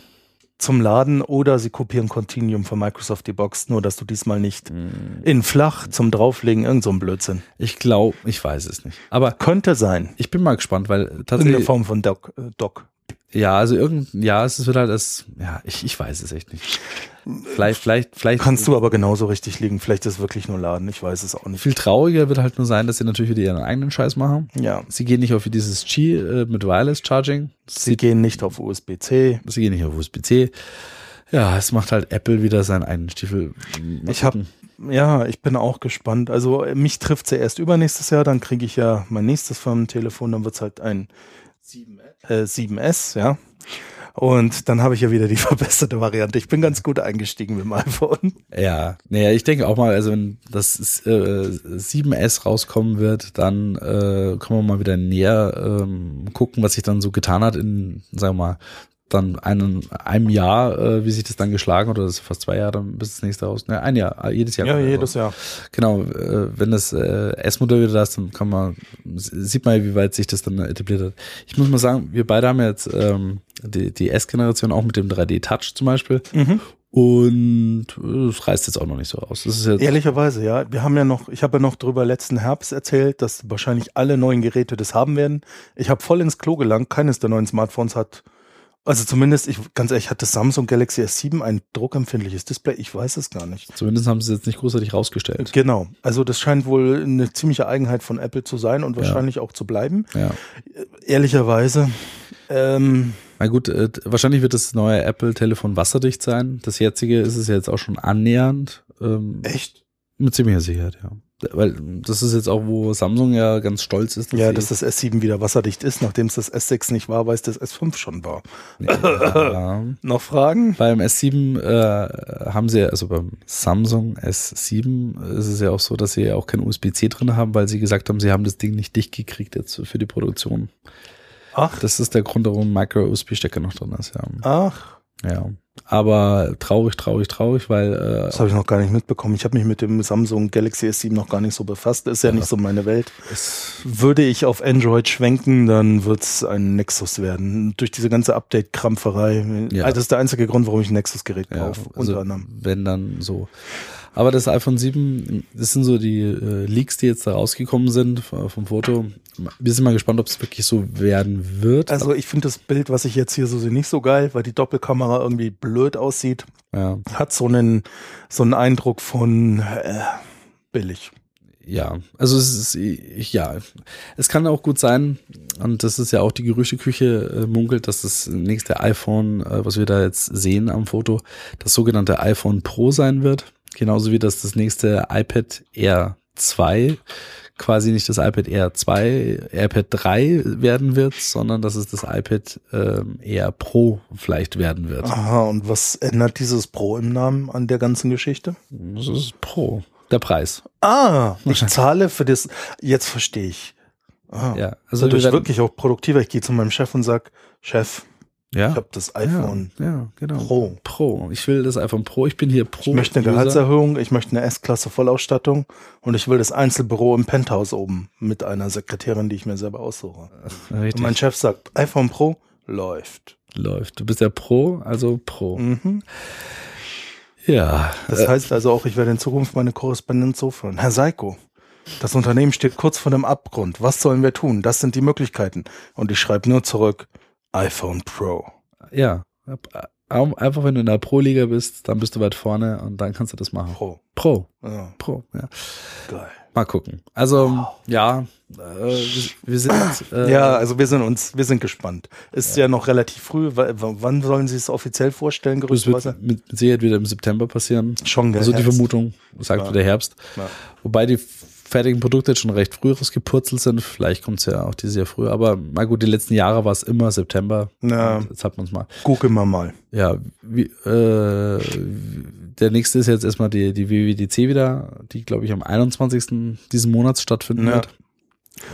Speaker 2: Zum Laden oder sie kopieren Continuum von Microsoft die Box, nur dass du diesmal nicht
Speaker 1: Mhm.
Speaker 2: in flach zum drauflegen, irgend so ein Blödsinn.
Speaker 1: Ich glaube, ich weiß es nicht. Aber
Speaker 2: Könnte sein.
Speaker 1: ich bin mal gespannt, weil tatsächlich,
Speaker 2: Form von Doc. Äh, Doc.
Speaker 1: Ja, also irgend, ja, es wird halt das, ja, ich, ich weiß es echt nicht. Vielleicht, vielleicht, vielleicht.
Speaker 2: Kannst du aber genauso richtig liegen. Vielleicht ist es wirklich nur Laden. Ich weiß es auch nicht.
Speaker 1: Viel trauriger wird halt nur sein, dass sie natürlich wieder ihren eigenen Scheiß machen.
Speaker 2: Ja.
Speaker 1: Sie gehen nicht auf dieses G äh, mit Wireless Charging.
Speaker 2: Sie gehen nicht auf USB-C.
Speaker 1: Sie gehen nicht auf USB-C. Ja, es macht halt Apple wieder seinen eigenen Stiefel. Mal
Speaker 2: Ich hab-
Speaker 1: gucken.
Speaker 2: Ja, ich bin auch gespannt. Also mich trifft sie erst übernächstes Jahr, dann kriege ich ja mein nächstes Firmentelefon, dann wird's halt ein 7S, äh, 7S, ja. Und dann habe ich ja wieder die verbesserte Variante. Ich bin ganz gut eingestiegen mit dem iPhone.
Speaker 1: Ja, naja, ich denke auch mal, also wenn das äh, 7S rauskommen wird, dann äh, können wir mal wieder näher ähm, gucken, was sich dann so getan hat in, sagen wir mal, dann einen, einem Jahr, äh, wie sich das dann geschlagen hat, oder das ist fast zwei Jahre, dann bis das nächste raus. Ne, ein Jahr, äh, jedes Jahr. er raus.
Speaker 2: Jahr.
Speaker 1: Genau, äh, wenn das äh, S-Modell wieder da ist, dann kann man, sieht man ja, wie weit sich das dann etabliert hat. Ich muss mal sagen, wir beide haben ja jetzt ähm, die, die S-Generation auch mit dem 3D-Touch zum Beispiel.
Speaker 2: Mhm.
Speaker 1: Und äh, es reißt jetzt auch noch nicht so aus. Das ist jetzt,
Speaker 2: Ehrlicherweise, ja. Wir haben ja noch, ich habe ja noch drüber letzten Herbst erzählt, dass wahrscheinlich alle neuen Geräte das haben werden. Ich habe voll ins Klo gelangt. Keines der neuen Smartphones hat, also zumindest, ich ganz ehrlich, hat das Samsung Galaxy S7 ein druckempfindliches Display? Ich weiß es gar nicht.
Speaker 1: zumindest haben sie es jetzt nicht großartig rausgestellt.
Speaker 2: Genau. Also das scheint wohl eine ziemliche Eigenheit von Apple zu sein und wahrscheinlich auch zu bleiben.
Speaker 1: Ja.
Speaker 2: Ehrlicherweise. Ähm,
Speaker 1: Na gut, äh, wahrscheinlich wird das neue Apple-Telefon wasserdicht sein. Das jetzige ist es ja jetzt auch schon annähernd. Ähm,
Speaker 2: echt?
Speaker 1: Mit ziemlicher Sicherheit, ja. Weil das ist jetzt auch, wo Samsung ja ganz stolz ist.
Speaker 2: Ja,
Speaker 1: sie-
Speaker 2: dass das S7 wieder wasserdicht ist, nachdem es das S6 nicht war, weil es das S5 schon war.
Speaker 1: ja.
Speaker 2: Noch Fragen?
Speaker 1: Beim S7 äh, haben sie, also beim Samsung S7 ist es ja auch so, dass sie ja auch kein USB-C drin haben, weil sie gesagt haben, sie haben das Ding nicht dicht gekriegt jetzt für die Produktion.
Speaker 2: Ach,
Speaker 1: Das ist der Grund, warum Micro-USB-Stecker noch drin ist, ja.
Speaker 2: ach.
Speaker 1: Ja. Aber traurig, traurig, traurig, weil äh,
Speaker 2: Das habe ich noch gar nicht mitbekommen. Ich habe mich mit dem Samsung Galaxy S7 noch gar nicht so befasst. Ist ja,
Speaker 1: Ja.
Speaker 2: nicht so meine Welt.
Speaker 1: es,
Speaker 2: Würde ich auf Android schwenken, dann wird's ein Nexus werden. Durch diese ganze Update-Krampferei.
Speaker 1: Ja.
Speaker 2: Also Das ist der einzige Grund, warum ich ein Nexus-Gerät
Speaker 1: ja,
Speaker 2: kaufe.
Speaker 1: also,
Speaker 2: unter anderem.
Speaker 1: wenn dann so. Aber das iPhone 7, das sind so die äh, Leaks, die jetzt da rausgekommen sind vom Foto. Wir sind mal gespannt, ob es wirklich so werden wird.
Speaker 2: Also ich finde das Bild, was ich jetzt hier so sehe, nicht so geil, weil die Doppelkamera irgendwie blöd aussieht.
Speaker 1: ja.
Speaker 2: Hat so einen, so einen Eindruck von äh, billig.
Speaker 1: Ja, also es ist, ja, es kann auch gut sein, und das ist ja auch die Gerüchteküche äh, munkelt, dass das nächste iPhone, äh, was wir da jetzt sehen am Foto, das sogenannte iPhone Pro sein wird. Genauso wie das das nächste iPad Air 2 quasi nicht das iPad Air 2, iPad 3 werden wird, sondern dass es das iPad ähm, Air Pro vielleicht werden wird.
Speaker 2: Aha, und was ändert dieses Pro im Namen an der ganzen Geschichte?
Speaker 1: Das ist Pro, der Preis.
Speaker 2: Ah, ich zahle für das. Jetzt verstehe ich. Ah,
Speaker 1: Ja, also wir
Speaker 2: dadurch
Speaker 1: werden-
Speaker 2: wirklich auch produktiver. Ich gehe zu meinem Chef und sag, Chef,
Speaker 1: Ja.
Speaker 2: Ich habe das iPhone
Speaker 1: ja, ja, genau.
Speaker 2: Pro.
Speaker 1: Pro. Ich will das iPhone Pro. Ich bin hier Pro.
Speaker 2: Ich möchte eine. Gehaltserhöhung, ich möchte eine S-Klasse Vollausstattung und ich will das Einzelbüro im Penthouse oben mit einer Sekretärin, die ich mir selber aussuche. Und
Speaker 1: Richtig.
Speaker 2: mein Chef sagt, iPhone Pro läuft.
Speaker 1: Läuft. Du bist ja Pro, also Pro.
Speaker 2: Mhm.
Speaker 1: Ja.
Speaker 2: Das heißt also auch, ich werde in Zukunft meine Korrespondenz so führen. Herr Seiko, das Unternehmen steht kurz vor dem Abgrund. Was sollen wir tun? Das sind die Möglichkeiten. Und ich schreibe nur zurück, iPhone Pro.
Speaker 1: Ja. Einfach wenn du in der Pro-Liga bist, dann bist du weit vorne und dann kannst du das machen.
Speaker 2: Pro.
Speaker 1: Pro.
Speaker 2: Ja,
Speaker 1: Pro, ja.
Speaker 2: geil.
Speaker 1: Mal gucken. Also, ja, äh, wir, wir sind. Äh,
Speaker 2: Ja, also wir sind uns, wir sind gespannt. Ist ja, noch relativ früh. Wann sollen Sie es offiziell vorstellen,
Speaker 1: das wird mit Sicherheit wieder im September passieren.
Speaker 2: Schon
Speaker 1: Also die
Speaker 2: Herbst.
Speaker 1: Vermutung, sagt
Speaker 2: Ja.
Speaker 1: wieder Herbst.
Speaker 2: Ja.
Speaker 1: Wobei die fertigen Produkte jetzt schon recht früh rausgepurzelt sind. Vielleicht kommt es ja auch dieses Jahr früher. Aber na gut, die letzten Jahre war es immer September. Und Jetzt hat man es mal.
Speaker 2: Gucken wir mal.
Speaker 1: Ja, wie, äh, der nächste ist jetzt erstmal die, die WWDC wieder, die glaube ich am 21. diesen Monats stattfinden
Speaker 2: Ja.
Speaker 1: wird.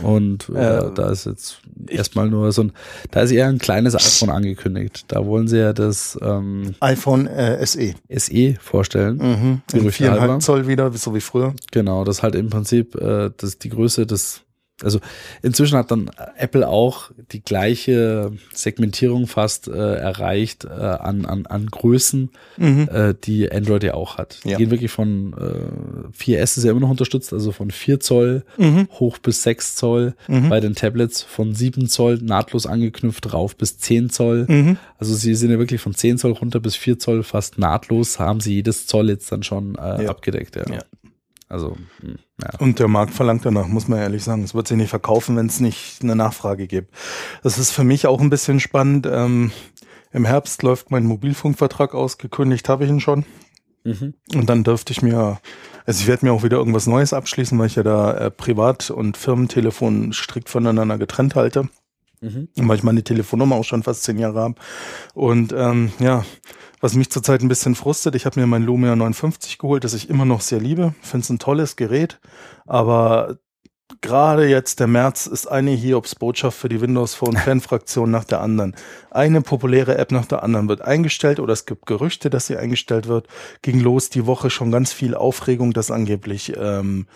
Speaker 1: Und äh,
Speaker 2: Äh,
Speaker 1: da ist jetzt erstmal nur so ein, da ist eher ein kleines iPhone angekündigt. Da wollen sie ja das ähm,
Speaker 2: iPhone äh, SE.
Speaker 1: SE vorstellen.
Speaker 2: Mhm. In
Speaker 1: Gerüchte halber.
Speaker 2: viereinhalb Zoll wieder, so wie früher.
Speaker 1: Genau, das halt im Prinzip äh, das die Größe des also inzwischen hat dann Apple auch die gleiche Segmentierung fast äh, erreicht äh, an, an, an Größen,
Speaker 2: Mhm.
Speaker 1: äh, die Android ja auch hat. Die
Speaker 2: Ja.
Speaker 1: gehen wirklich von äh, 4S ist ja immer noch unterstützt, also von 4 Zoll
Speaker 2: Mhm.
Speaker 1: hoch bis 6 Zoll.
Speaker 2: Mhm.
Speaker 1: Bei den Tablets von 7 Zoll nahtlos angeknüpft rauf bis 10 Zoll.
Speaker 2: Mhm.
Speaker 1: Also sie sind ja wirklich von 10 Zoll runter bis 4 Zoll fast nahtlos, haben sie jedes Zoll jetzt dann schon äh,
Speaker 2: Ja.
Speaker 1: abgedeckt. Ja.
Speaker 2: Ja.
Speaker 1: Also, hm, ja.
Speaker 2: Und der Markt verlangt danach, muss man ehrlich sagen. Es wird sich nicht verkaufen, wenn es nicht eine Nachfrage gibt. Das ist für mich auch ein bisschen spannend. Ähm, Im Herbst läuft mein Mobilfunkvertrag aus, gekündigt habe ich ihn schon.
Speaker 1: Mhm.
Speaker 2: Und dann dürfte ich mir, also ich werde mir auch wieder irgendwas Neues abschließen, weil ich ja da äh, Privat- und Firmentelefon strikt voneinander getrennt halte.
Speaker 1: Mhm.
Speaker 2: Weil ich meine Telefonnummer auch schon fast zehn Jahre habe. Und ähm, ja, was mich zurzeit ein bisschen frustet, ich habe mir mein Lumia 59 geholt, das ich immer noch sehr liebe. Finde es ein tolles Gerät, aber gerade jetzt der März ist eine Hiobs-Botschaft für die Windows Phone Fan-Fraktion nach der anderen. Eine populäre App nach der anderen wird eingestellt oder es gibt Gerüchte, dass sie eingestellt wird. Ging los die Woche schon ganz viel Aufregung, dass angeblich ähm,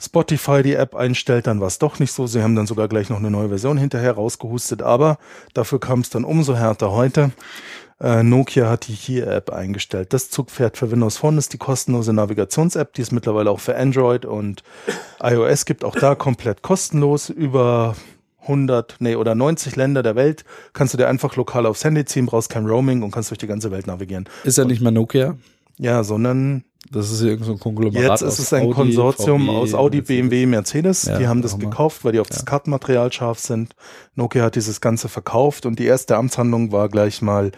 Speaker 2: Spotify die App einstellt, dann war es doch nicht so. Sie haben dann sogar gleich noch eine neue Version hinterher rausgehustet, aber dafür kam es dann umso härter heute. Äh, Nokia hat die Hier-App eingestellt. Das Zugpferd für Windows Phone ist die kostenlose Navigations-App, die es mittlerweile auch für Android und iOS gibt. Auch da komplett kostenlos. Über 100, nee, oder 90 Länder der Welt kannst du dir einfach lokal aufs Handy ziehen, brauchst kein Roaming und kannst durch die ganze Welt navigieren.
Speaker 1: Ist ja nicht mehr Nokia.
Speaker 2: Ja, sondern
Speaker 1: Das ist irgendein so ein Konglomerat.
Speaker 2: Jetzt ist es ein
Speaker 1: Audi,
Speaker 2: Konsortium
Speaker 1: VW,
Speaker 2: aus Audi. BMW, Mercedes.
Speaker 1: Ja,
Speaker 2: die haben das gekauft, weil die auf das Kartenmaterial scharf sind. Nokia hat dieses Ganze verkauft und die erste Amtshandlung war gleich mal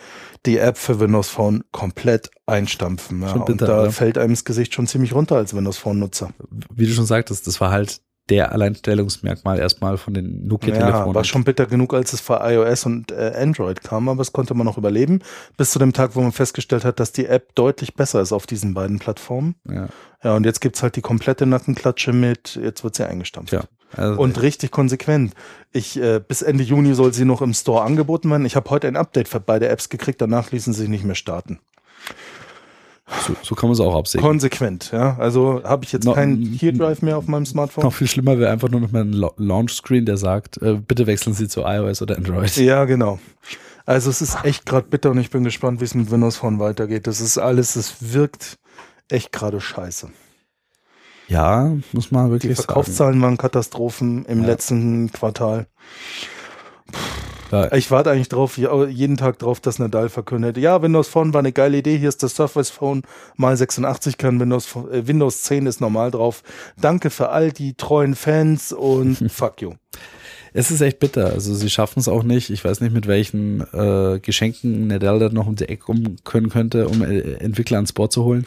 Speaker 2: die App für Windows Phone komplett einstampfen. Ja,
Speaker 1: Schon
Speaker 2: und
Speaker 1: bitter,
Speaker 2: da fällt einem das Gesicht schon ziemlich runter als Windows Phone-Nutzer.
Speaker 1: Wie du schon sagtest, das war halt der Alleinstellungsmerkmal erstmal von den
Speaker 2: Ja,
Speaker 1: Nokia-Telefonen.
Speaker 2: war schon bitter genug, als es für iOS und äh, Android kam, aber es konnte man noch überleben, bis zu dem Tag, wo man festgestellt hat, dass die App deutlich besser ist auf diesen beiden Plattformen.
Speaker 1: ja,
Speaker 2: Ja, und jetzt gibt's halt die komplette Nackenklatsche mit, jetzt wird sie eingestampft.
Speaker 1: tja. Also,
Speaker 2: Und richtig konsequent. Ich äh, bis Ende Juni soll sie noch im Store angeboten werden. Ich habe heute ein Update für beide Apps gekriegt, danach ließen sie sich nicht mehr starten.
Speaker 1: So, so kann man es auch absehen.
Speaker 2: Konsequent, ja. Also habe ich jetzt
Speaker 1: No-
Speaker 2: keinen Key Drive mehr auf meinem Smartphone.
Speaker 1: Noch viel schlimmer wäre einfach nur noch mal ein La- Launch-Screen, der sagt, äh, bitte wechseln Sie zu iOS oder Android.
Speaker 2: Ja, genau. Also es ist echt gerade bitter und ich bin gespannt, wie es mit Windows Phone weitergeht. Das ist alles, es wirkt echt gerade scheiße.
Speaker 1: Ja, muss man
Speaker 2: Die
Speaker 1: wirklich sagen.
Speaker 2: Verkaufszahlen waren Katastrophen im
Speaker 1: Ja.
Speaker 2: letzten Quartal. Ich warte eigentlich drauf, jeden Tag drauf, dass Nadal verkündet. Ja, Windows Phone war eine geile Idee. Hier ist das Surface Phone mal 86 kann Windows, äh, Windows 10 ist normal drauf. Danke für all die treuen Fans und fuck you.
Speaker 1: Es ist echt bitter. Also sie schaffen es auch nicht. Ich weiß nicht, mit welchen äh, Geschenken Nadal da noch um die Ecke kommen können könnte, um äh, Entwickler ans Board zu holen.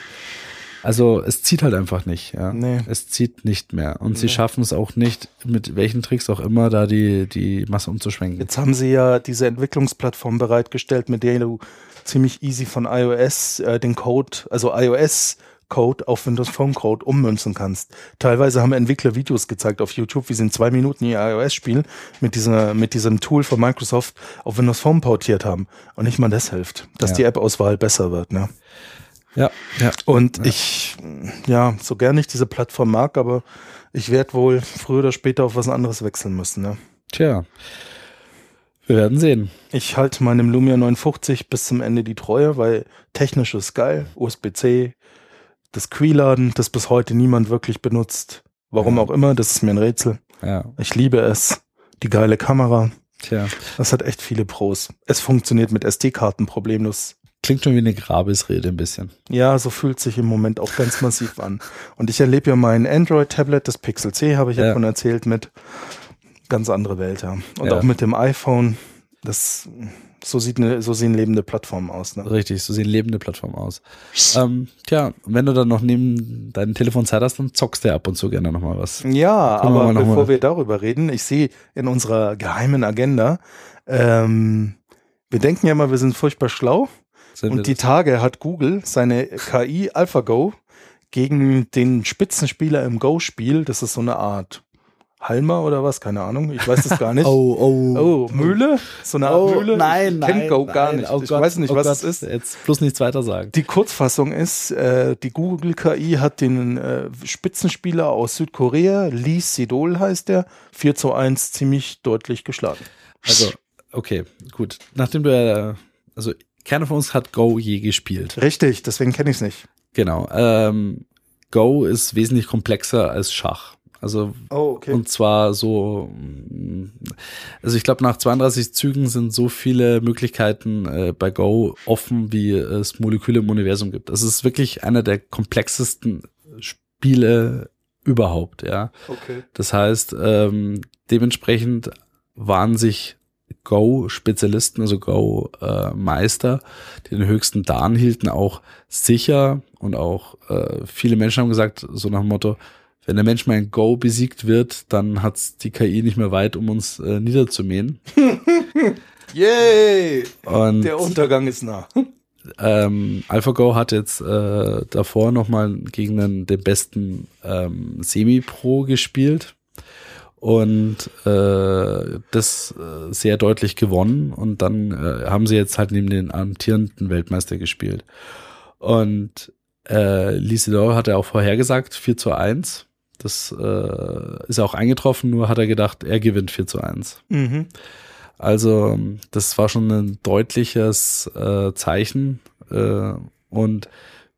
Speaker 1: Also es zieht halt einfach nicht. Ja.
Speaker 2: Nee.
Speaker 1: Es zieht nicht mehr. Und sie schaffen es auch nicht, mit welchen Tricks auch immer, da die, die Masse umzuschwenken.
Speaker 2: Jetzt haben sie ja diese Entwicklungsplattform bereitgestellt, mit der du ziemlich easy von iOS äh, den Code, also iOS Code auf Windows Phone Code ummünzen kannst. Teilweise haben Entwickler Videos gezeigt auf YouTube, wie sie in zwei Minuten ihr iOS-Spiel mit dieser, mit diesem Tool von Microsoft auf Windows Phone portiert haben. Und nicht mal das hilft, dass
Speaker 1: Ja.
Speaker 2: die App-Auswahl besser wird, ne?
Speaker 1: Ja, ja.
Speaker 2: Und
Speaker 1: Ja.
Speaker 2: ich, ja, so gern ich diese Plattform mag, aber ich werde wohl früher oder später auf was anderes wechseln müssen, ne?
Speaker 1: Tja. Wir werden sehen.
Speaker 2: Ich halte meinem Lumia 950 bis zum Ende die Treue, weil technisch ist geil. USB-C, das Quiladen, das bis heute niemand wirklich benutzt. Warum
Speaker 1: Ja.
Speaker 2: auch immer, das ist mir ein Rätsel.
Speaker 1: Ja,
Speaker 2: Ich liebe es. Die geile Kamera.
Speaker 1: tja.
Speaker 2: Das hat echt viele Pros. Es funktioniert mit SD-Karten problemlos.
Speaker 1: Klingt schon wie eine Grabesrede ein bisschen.
Speaker 2: Ja, so fühlt sich im Moment auch ganz massiv an. Und ich erlebe ja mein Android-Tablet, das Pixel C, habe ich ja schon erzählt, mit ganz andere Welt, ja. Und
Speaker 1: Ja.
Speaker 2: auch mit dem iPhone. Das, so sieht eine, so sehen lebende Plattformen aus, ne?
Speaker 1: Richtig, so sehen lebende Plattformen aus. Ähm, tja, wenn du dann noch neben deinem Telefon Zeit hast, dann zockst du ja ab und zu gerne nochmal was.
Speaker 2: Ja,
Speaker 1: wir
Speaker 2: aber
Speaker 1: noch
Speaker 2: bevor
Speaker 1: mal-
Speaker 2: wir darüber reden, ich sehe in unserer geheimen Agenda, ähm, wir denken ja immer, wir sind furchtbar schlau. Und die? Tage hat Google seine KI AlphaGo gegen den Spitzenspieler im Go-Spiel, das ist so eine Art Halmer oder was, keine Ahnung, ich weiß das gar nicht.
Speaker 1: Oh, oh.
Speaker 2: Oh, Mühle? So eine Art
Speaker 1: Oh,
Speaker 2: Mühle?
Speaker 1: nein, nein.
Speaker 2: kenn Go gar
Speaker 1: nein.
Speaker 2: nicht.
Speaker 1: Oh
Speaker 2: ich
Speaker 1: Gott,
Speaker 2: weiß nicht,
Speaker 1: oh
Speaker 2: was
Speaker 1: Gott.
Speaker 2: es ist.
Speaker 1: Jetzt bloß nichts weiter sagen.
Speaker 2: Die Kurzfassung ist, äh, die Google KI hat den äh, Spitzenspieler aus Südkorea, Lee Sedol heißt der, 4 zu 1 ziemlich deutlich geschlagen.
Speaker 1: Also, okay, gut. Nachdem du ja, also keiner von uns hat Go je gespielt.
Speaker 2: Richtig, deswegen kenne ich es nicht.
Speaker 1: Genau. Ähm, Go ist wesentlich komplexer als Schach. Also
Speaker 2: Oh, okay.
Speaker 1: Und zwar so, also ich glaube, nach 32 Zügen sind so viele Möglichkeiten äh, bei Go offen, wie es Moleküle im Universum gibt. Also es ist wirklich einer der komplexesten Spiele überhaupt, ja.
Speaker 2: okay.
Speaker 1: Das heißt, ähm, dementsprechend waren sich Go-Spezialisten, also Go-Meister, die den höchsten Dan hielten, auch sicher und auch äh, viele Menschen haben gesagt, so nach dem Motto, wenn der Mensch mal in Go besiegt wird, dann hat's die KI nicht mehr weit, um uns äh, niederzumähen.
Speaker 2: Yay!
Speaker 1: Und
Speaker 2: Der Untergang ist nah.
Speaker 1: ähm, AlphaGo hat jetzt äh, davor nochmal gegen den, den besten ähm, Semi-Pro gespielt und äh, das äh, sehr deutlich gewonnen und dann äh, haben sie jetzt halt neben den amtierenden Weltmeister gespielt. Und äh, Lisidor hat er auch vorhergesagt, 4 zu 1. Das äh, ist auch eingetroffen, nur hat er gedacht, er gewinnt 4 zu 1.
Speaker 2: Mhm.
Speaker 1: Also das war schon ein deutliches äh, Zeichen äh, und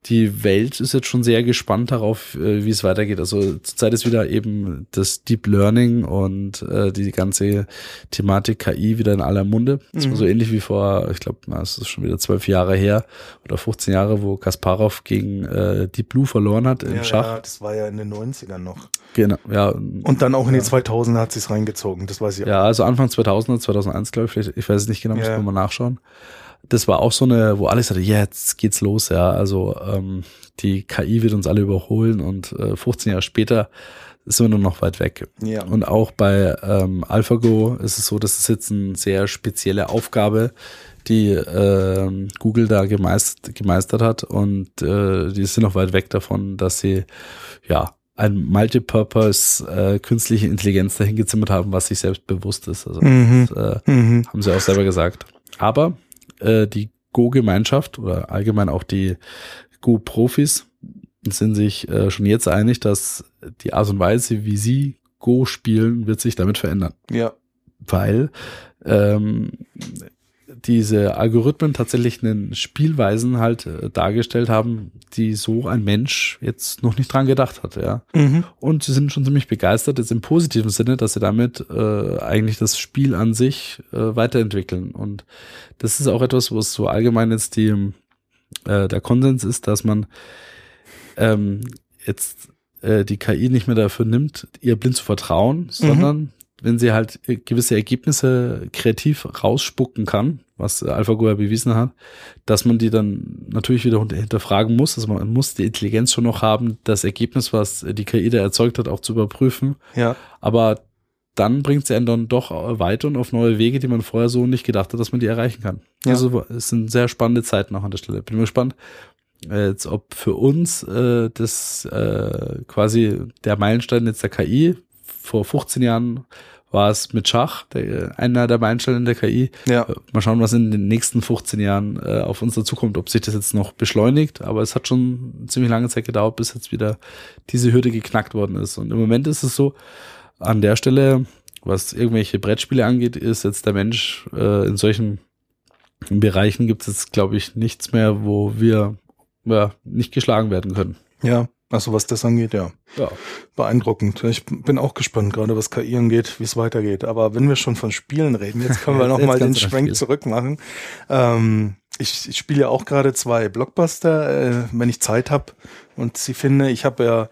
Speaker 1: die Welt ist jetzt schon sehr gespannt darauf, äh, wie es weitergeht. Also zurzeit ist wieder eben das Deep Learning und äh, die ganze Thematik KI wieder in aller Munde. Das war
Speaker 2: Mhm.
Speaker 1: so ähnlich wie vor, ich glaube, es ist schon wieder zwölf Jahre her oder 15 Jahre, wo Kasparov gegen äh, Deep Blue verloren hat im
Speaker 2: Ja,
Speaker 1: Schach.
Speaker 2: ja, das war ja in den 90ern noch.
Speaker 1: Genau, ja.
Speaker 2: Und dann auch in die 2000er hat sich's reingezogen, das weiß ich
Speaker 1: Ja, also Anfang 2000er, 2001, glaube ich, vielleicht, ich weiß es nicht genau, muss
Speaker 2: Ja.
Speaker 1: man mal nachschauen. Das war auch so eine, wo alle sagten, ja, jetzt geht's los, ja, also ähm, die KI wird uns alle überholen und äh, 15 Jahre später sind wir nur noch weit weg.
Speaker 2: Ja.
Speaker 1: Und auch bei ähm, AlphaGo ist es so, das ist jetzt eine sehr spezielle Aufgabe, die ähm, Google da gemeist, gemeistert hat und äh, die sind noch weit weg davon, dass sie ja ein Multipurpose äh, künstliche Intelligenz dahin gezimmert haben, was sich selbst bewusst ist. Also
Speaker 2: Mhm.
Speaker 1: das, äh,
Speaker 2: Mhm.
Speaker 1: haben sie auch selber gesagt. Aber äh, die Go-Gemeinschaft oder allgemein auch die Go-Profis sind sich äh, schon jetzt einig, dass die Art und Weise, wie sie Go spielen, wird sich damit verändern.
Speaker 2: Ja.
Speaker 1: Weil ähm, diese Algorithmen tatsächlich einen Spielweisen halt äh, dargestellt haben, die so ein Mensch jetzt noch nicht dran gedacht hat, ja.
Speaker 2: Mhm.
Speaker 1: Und sie sind schon ziemlich begeistert, jetzt im positiven Sinne, dass sie damit äh, eigentlich das Spiel an sich äh, weiterentwickeln. Und das ist auch etwas, wo es so allgemein jetzt die, äh, der Konsens ist, dass man ähm, jetzt äh, die KI nicht mehr dafür nimmt, ihr blind zu vertrauen, sondern wenn sie halt äh, gewisse Ergebnisse kreativ rausspucken kann, was AlphaGo ja bewiesen hat, dass man die dann natürlich wieder hinterfragen muss. Also man muss die Intelligenz schon noch haben, das Ergebnis, was die KI da erzeugt hat, auch zu überprüfen.
Speaker 2: Ja.
Speaker 1: Aber dann bringt sie einen dann doch weiter und auf neue Wege, die man vorher so nicht gedacht hat, dass man die erreichen kann.
Speaker 2: Ja.
Speaker 1: Also es sind sehr spannende Zeiten auch an der Stelle. Bin mal gespannt, äh, jetzt ob für uns äh, das äh, quasi der Meilenstein jetzt der KI vor 15 Jahren war es mit Schach, der, einer der Meilensteine der KI.
Speaker 2: Ja.
Speaker 1: Äh, Mal schauen, was in den nächsten 15 Jahren äh, auf uns dazukommt, ob sich das jetzt noch beschleunigt. Aber es hat schon ziemlich lange Zeit gedauert, bis jetzt wieder diese Hürde geknackt worden ist. Und im Moment ist es so, an der Stelle, was irgendwelche Brettspiele angeht, ist jetzt der Mensch äh, in solchen Bereichen gibt es jetzt, glaube ich, nichts mehr, wo wir ja, nicht geschlagen werden können.
Speaker 2: Ja, also was das angeht, ja.
Speaker 1: Ja.
Speaker 2: Beeindruckend. Ich bin auch gespannt, gerade was KI angeht, wie es weitergeht. Aber wenn wir schon von Spielen reden, jetzt können wir
Speaker 1: Jetzt
Speaker 2: noch mal den Schwenk zurück machen. Ähm, ich, ich spiele ja auch gerade zwei Blockbuster, äh, wenn ich Zeit habe. Und sie finde, ich habe ja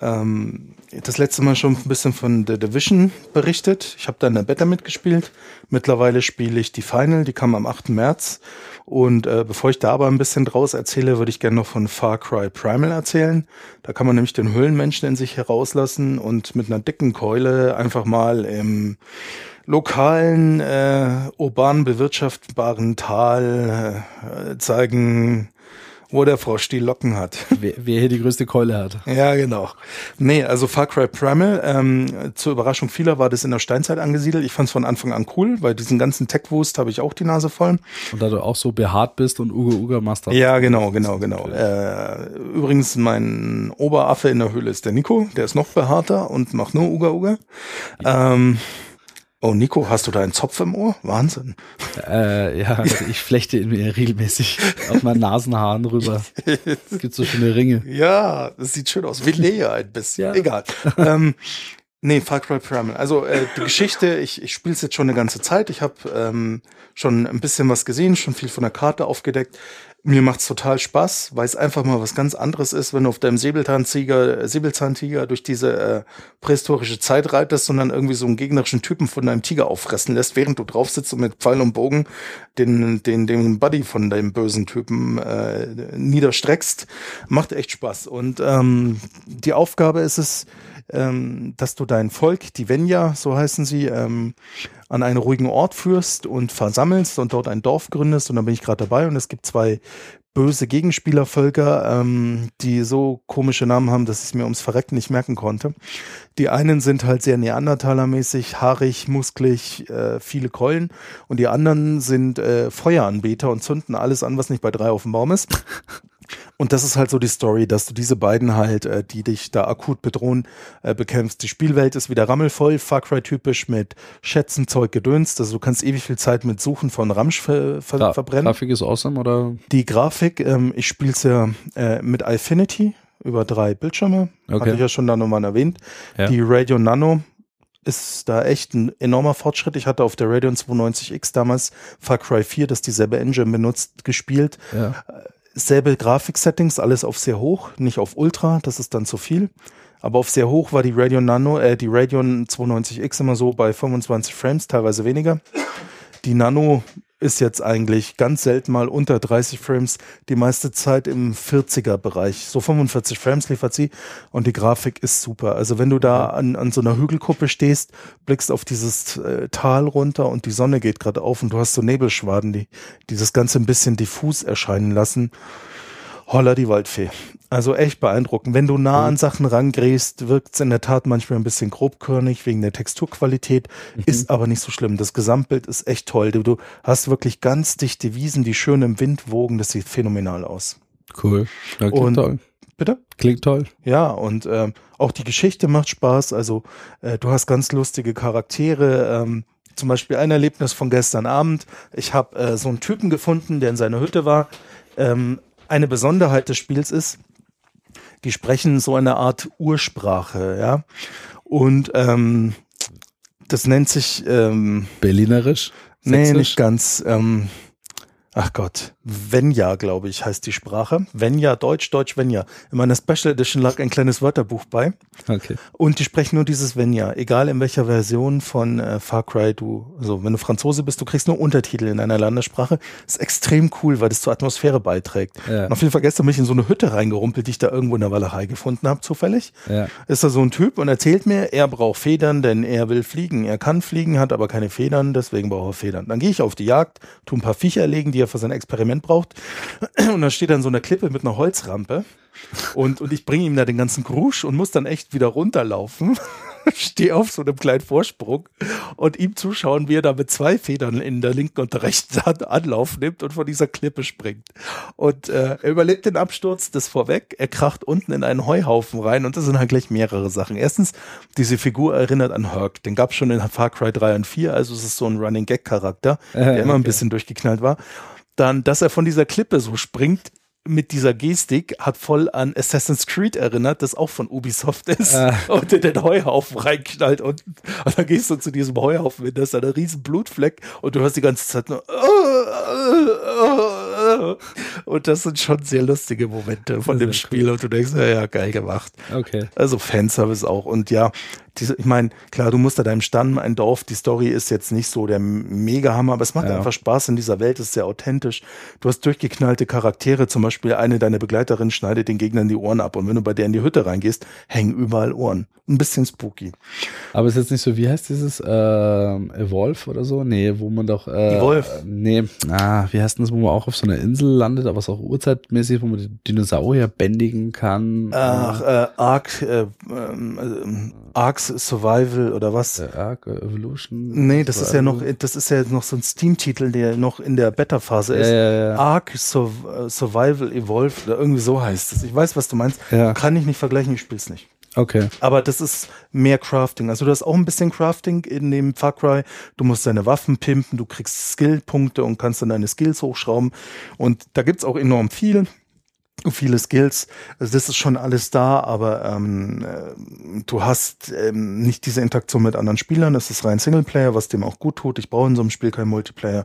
Speaker 2: ähm, das letzte Mal schon ein bisschen von The Division berichtet. Ich habe da in der Beta mitgespielt. Mittlerweile spiele ich die Final, die kam am 8. März. Und äh, bevor ich da aber ein bisschen draus erzähle, würde ich gerne noch von Far Cry Primal erzählen. Da kann man nämlich den Höhlenmenschen in sich herauslassen und mit einer dicken Keule einfach mal im lokalen, äh, urban bewirtschaftbaren Tal äh, zeigen, wo der Frosch die Locken hat.
Speaker 1: Wer, wer hier die größte Keule hat.
Speaker 2: Ja, genau. Nee, also Far Cry Primal, ähm, zur Überraschung vieler war das in der Steinzeit angesiedelt. Ich fand es von Anfang an cool, weil diesen ganzen Tech-Wust habe ich auch die Nase voll.
Speaker 1: Und da du auch so behaart bist und Uga Uga Master.
Speaker 2: Ja, genau, genau, genau. Äh, übrigens, mein Oberaffe in der Höhle ist der Nico. Der ist noch behaarter und macht nur Uga Uga. Ähm, oh, Nico, hast du da einen Zopf im Ohr? Wahnsinn.
Speaker 1: Äh, ja, also ich flechte ihn mir regelmäßig auf meinen Nasenhaaren rüber. Es gibt so schöne Ringe.
Speaker 2: Ja, das sieht schön aus. Wie Lea ein bisschen.
Speaker 1: Ja.
Speaker 2: Egal. ähm, nee, Far Cry Primal. Also äh, die Geschichte, ich, ich spiele es jetzt schon eine ganze Zeit. Ich habe ähm, schon ein bisschen was gesehen, schon viel von der Karte aufgedeckt. Mir macht's total Spaß, weil es einfach mal was ganz anderes ist, wenn du auf deinem Säbelzahntiger, äh, Säbelzahntiger durch diese äh, prähistorische Zeit reitest und dann irgendwie so einen gegnerischen Typen von deinem Tiger auffressen lässt, während du drauf sitzt und mit Pfeil und Bogen den, den, den Buddy von deinem bösen Typen äh, niederstreckst. Macht echt Spaß. Und ähm, die Aufgabe ist es, ähm, dass du dein Volk, die Venya, so heißen sie, ähm, an einen ruhigen Ort führst und versammelst und dort ein Dorf gründest. Und da bin ich gerade dabei. Und es gibt zwei böse Gegenspielervölker, ähm, die so komische Namen haben, dass ich es mir ums Verrecken nicht merken konnte. Die einen sind halt sehr Neandertaler-mäßig, haarig, musklig, äh, viele Keulen. Und die anderen sind äh, Feueranbeter und zünden alles an, was nicht bei drei auf dem Baum ist. Und das ist halt so die Story, dass du diese beiden halt, äh, die dich da akut bedrohen, äh, bekämpfst. Die Spielwelt ist wieder rammelvoll, Far Cry typisch mit Schätzen, Zeug, Gedöns. Also du kannst ewig viel Zeit mit Suchen von Ramsch ver ver
Speaker 1: Gra
Speaker 2: verbrennen.
Speaker 1: Grafik ist awesome, oder?
Speaker 2: Die Grafik, ähm, ich spiele es ja äh, mit Infinity über drei Bildschirme.
Speaker 1: Okay.
Speaker 2: Hatte ich ja schon da nochmal erwähnt.
Speaker 1: Ja.
Speaker 2: Die Radeon Nano ist da echt ein enormer Fortschritt. Ich hatte auf der Radeon 290X damals Far Cry 4, das dieselbe Engine benutzt, gespielt.
Speaker 1: Ja.
Speaker 2: Selbe Grafik-Settings, alles auf sehr hoch, nicht auf Ultra, das ist dann zu viel. Aber auf sehr hoch war die Radeon Nano, äh, die Radeon 290X immer so bei 25 Frames, teilweise weniger. Die Nano ist jetzt eigentlich ganz selten mal unter 30 Frames, die meiste Zeit im 40er Bereich. So 45 Frames liefert sie und die Grafik ist super. Also wenn du da an, an so einer Hügelkuppe stehst, blickst auf dieses äh, Tal runter und die Sonne geht gerade auf und du hast so Nebelschwaden, die, die das Ganze ein bisschen diffus erscheinen lassen. Holla die Waldfee. Also echt beeindruckend. Wenn du nah an Sachen rangehst, wirkt es in der Tat manchmal ein bisschen grobkörnig wegen der Texturqualität, ist aber nicht so schlimm. Das Gesamtbild ist echt toll. Du, du hast wirklich ganz dichte Wiesen, die schön im Wind wogen. Das sieht phänomenal aus.
Speaker 1: Cool. Ja, klingt
Speaker 2: Und-
Speaker 1: toll.
Speaker 2: Bitte?
Speaker 1: Klingt toll.
Speaker 2: Ja, und ähm, auch die Geschichte macht Spaß. Also äh, du hast ganz lustige Charaktere. Ähm, zum Beispiel ein Erlebnis von gestern Abend. Ich habe äh, so einen Typen gefunden, der in seiner Hütte war. Ähm, eine Besonderheit des Spiels ist, die sprechen so eine Art Ursprache, ja. Und ähm, das nennt sich ähm,
Speaker 1: Berlinerisch.
Speaker 2: Nee,
Speaker 1: Sächsisch?
Speaker 2: nicht ganz. Ähm, ach Gott, Venja, glaube ich, heißt die Sprache. Venja, Deutsch, Deutsch, Venja. In meiner Special Edition lag ein kleines Wörterbuch bei.
Speaker 1: Okay.
Speaker 2: Und die sprechen nur dieses Venja, egal in welcher Version von äh, Far Cry du, also wenn du Franzose bist, du kriegst nur Untertitel in einer Landessprache. Ist extrem cool, weil das zur Atmosphäre beiträgt.
Speaker 1: Ja.
Speaker 2: Und auf jeden Fall gestern bin ich in so eine Hütte reingerumpelt, die ich da irgendwo in der Walachei gefunden habe, zufällig
Speaker 1: Ja.
Speaker 2: ist da so ein Typ und erzählt mir, er braucht Federn, denn er will fliegen. Er kann fliegen, hat aber keine Federn, deswegen braucht er Federn. Dann gehe ich auf die Jagd, tu ein paar Viecher erlegen, die er für sein Experiment Medikament braucht. Und da steht dann so eine Klippe mit einer Holzrampe. Und, und ich bringe ihm da den ganzen Grusch und muss dann echt wieder runterlaufen. Stehe auf so einem kleinen Vorsprung und ihm zuschauen, wie er da mit zwei Federn in der linken und der rechten Hand Anlauf nimmt und von dieser Klippe springt. Und äh, er überlebt den Absturz, das vorweg. Er kracht unten in einen Heuhaufen rein und das sind halt gleich mehrere Sachen. Erstens, diese Figur erinnert an Herc. Den gab es schon in Far Cry 3 und 4, also es ist so ein Running Gag Charakter, der
Speaker 1: Äh,
Speaker 2: immer ein
Speaker 1: okay.
Speaker 2: bisschen durchgeknallt war. Dann, dass er von dieser Klippe so springt, mit dieser Gestik hat voll an Assassin's Creed erinnert, das auch von Ubisoft ist
Speaker 1: Ah.
Speaker 2: und in den Heuhaufen reinknallt und, und dann gehst du zu diesem Heuhaufen hin, da ist da ein riesen Blutfleck und du hörst die ganze Zeit nur und das sind schon sehr lustige Momente von dem Spiel und du denkst, ja, ja, geil gemacht.
Speaker 1: Okay.
Speaker 2: Also Fanservice auch. Und ja, ich meine, klar, du musst da deinem Stamm, ein Dorf, die Story ist jetzt nicht so der Mega-Hammer, aber es macht
Speaker 1: Ja.
Speaker 2: einfach Spaß in dieser Welt, es ist sehr authentisch. Du hast durchgeknallte Charaktere, zum Beispiel eine deiner Begleiterinnen schneidet den Gegnern die Ohren ab und wenn du bei der in die Hütte reingehst, hängen überall Ohren. Ein bisschen spooky.
Speaker 1: Aber ist jetzt nicht so, wie heißt dieses ähm, Evolve oder so? Nee, wo man doch. Äh,
Speaker 2: Evolve.
Speaker 1: Nee, ah, wie heißt denn das, wo man auch auf so einer Insel landet, aber es auch urzeitmäßig, wo man die Dinosaurier bändigen kann?
Speaker 2: Ach, äh, Ark, äh, ähm, äh, Arks Survival oder was?
Speaker 1: äh, äh, Evolution?
Speaker 2: Nee, das ist ja noch,
Speaker 1: Survival?
Speaker 2: das ist ja noch so ein Steam-Titel, der noch in der Beta-Phase
Speaker 1: Ja,
Speaker 2: ist.
Speaker 1: ja, ja.
Speaker 2: Ark Sur äh, Survival Evolved oder irgendwie so heißt es. Ich weiß, was du meinst.
Speaker 1: Ja.
Speaker 2: Kann ich nicht vergleichen, ich spiel's nicht.
Speaker 1: Okay.
Speaker 2: Aber das ist mehr Crafting. Also du hast auch ein bisschen Crafting in dem Far Cry. Du musst deine Waffen pimpen, du kriegst Skillpunkte und kannst dann deine Skills hochschrauben. Und da gibt's auch enorm viel. Viele Skills, also das ist schon alles da, aber ähm, äh, du hast ähm, nicht diese Interaktion mit anderen Spielern. Es ist rein Singleplayer, was dem auch gut tut. Ich brauche in so einem Spiel kein Multiplayer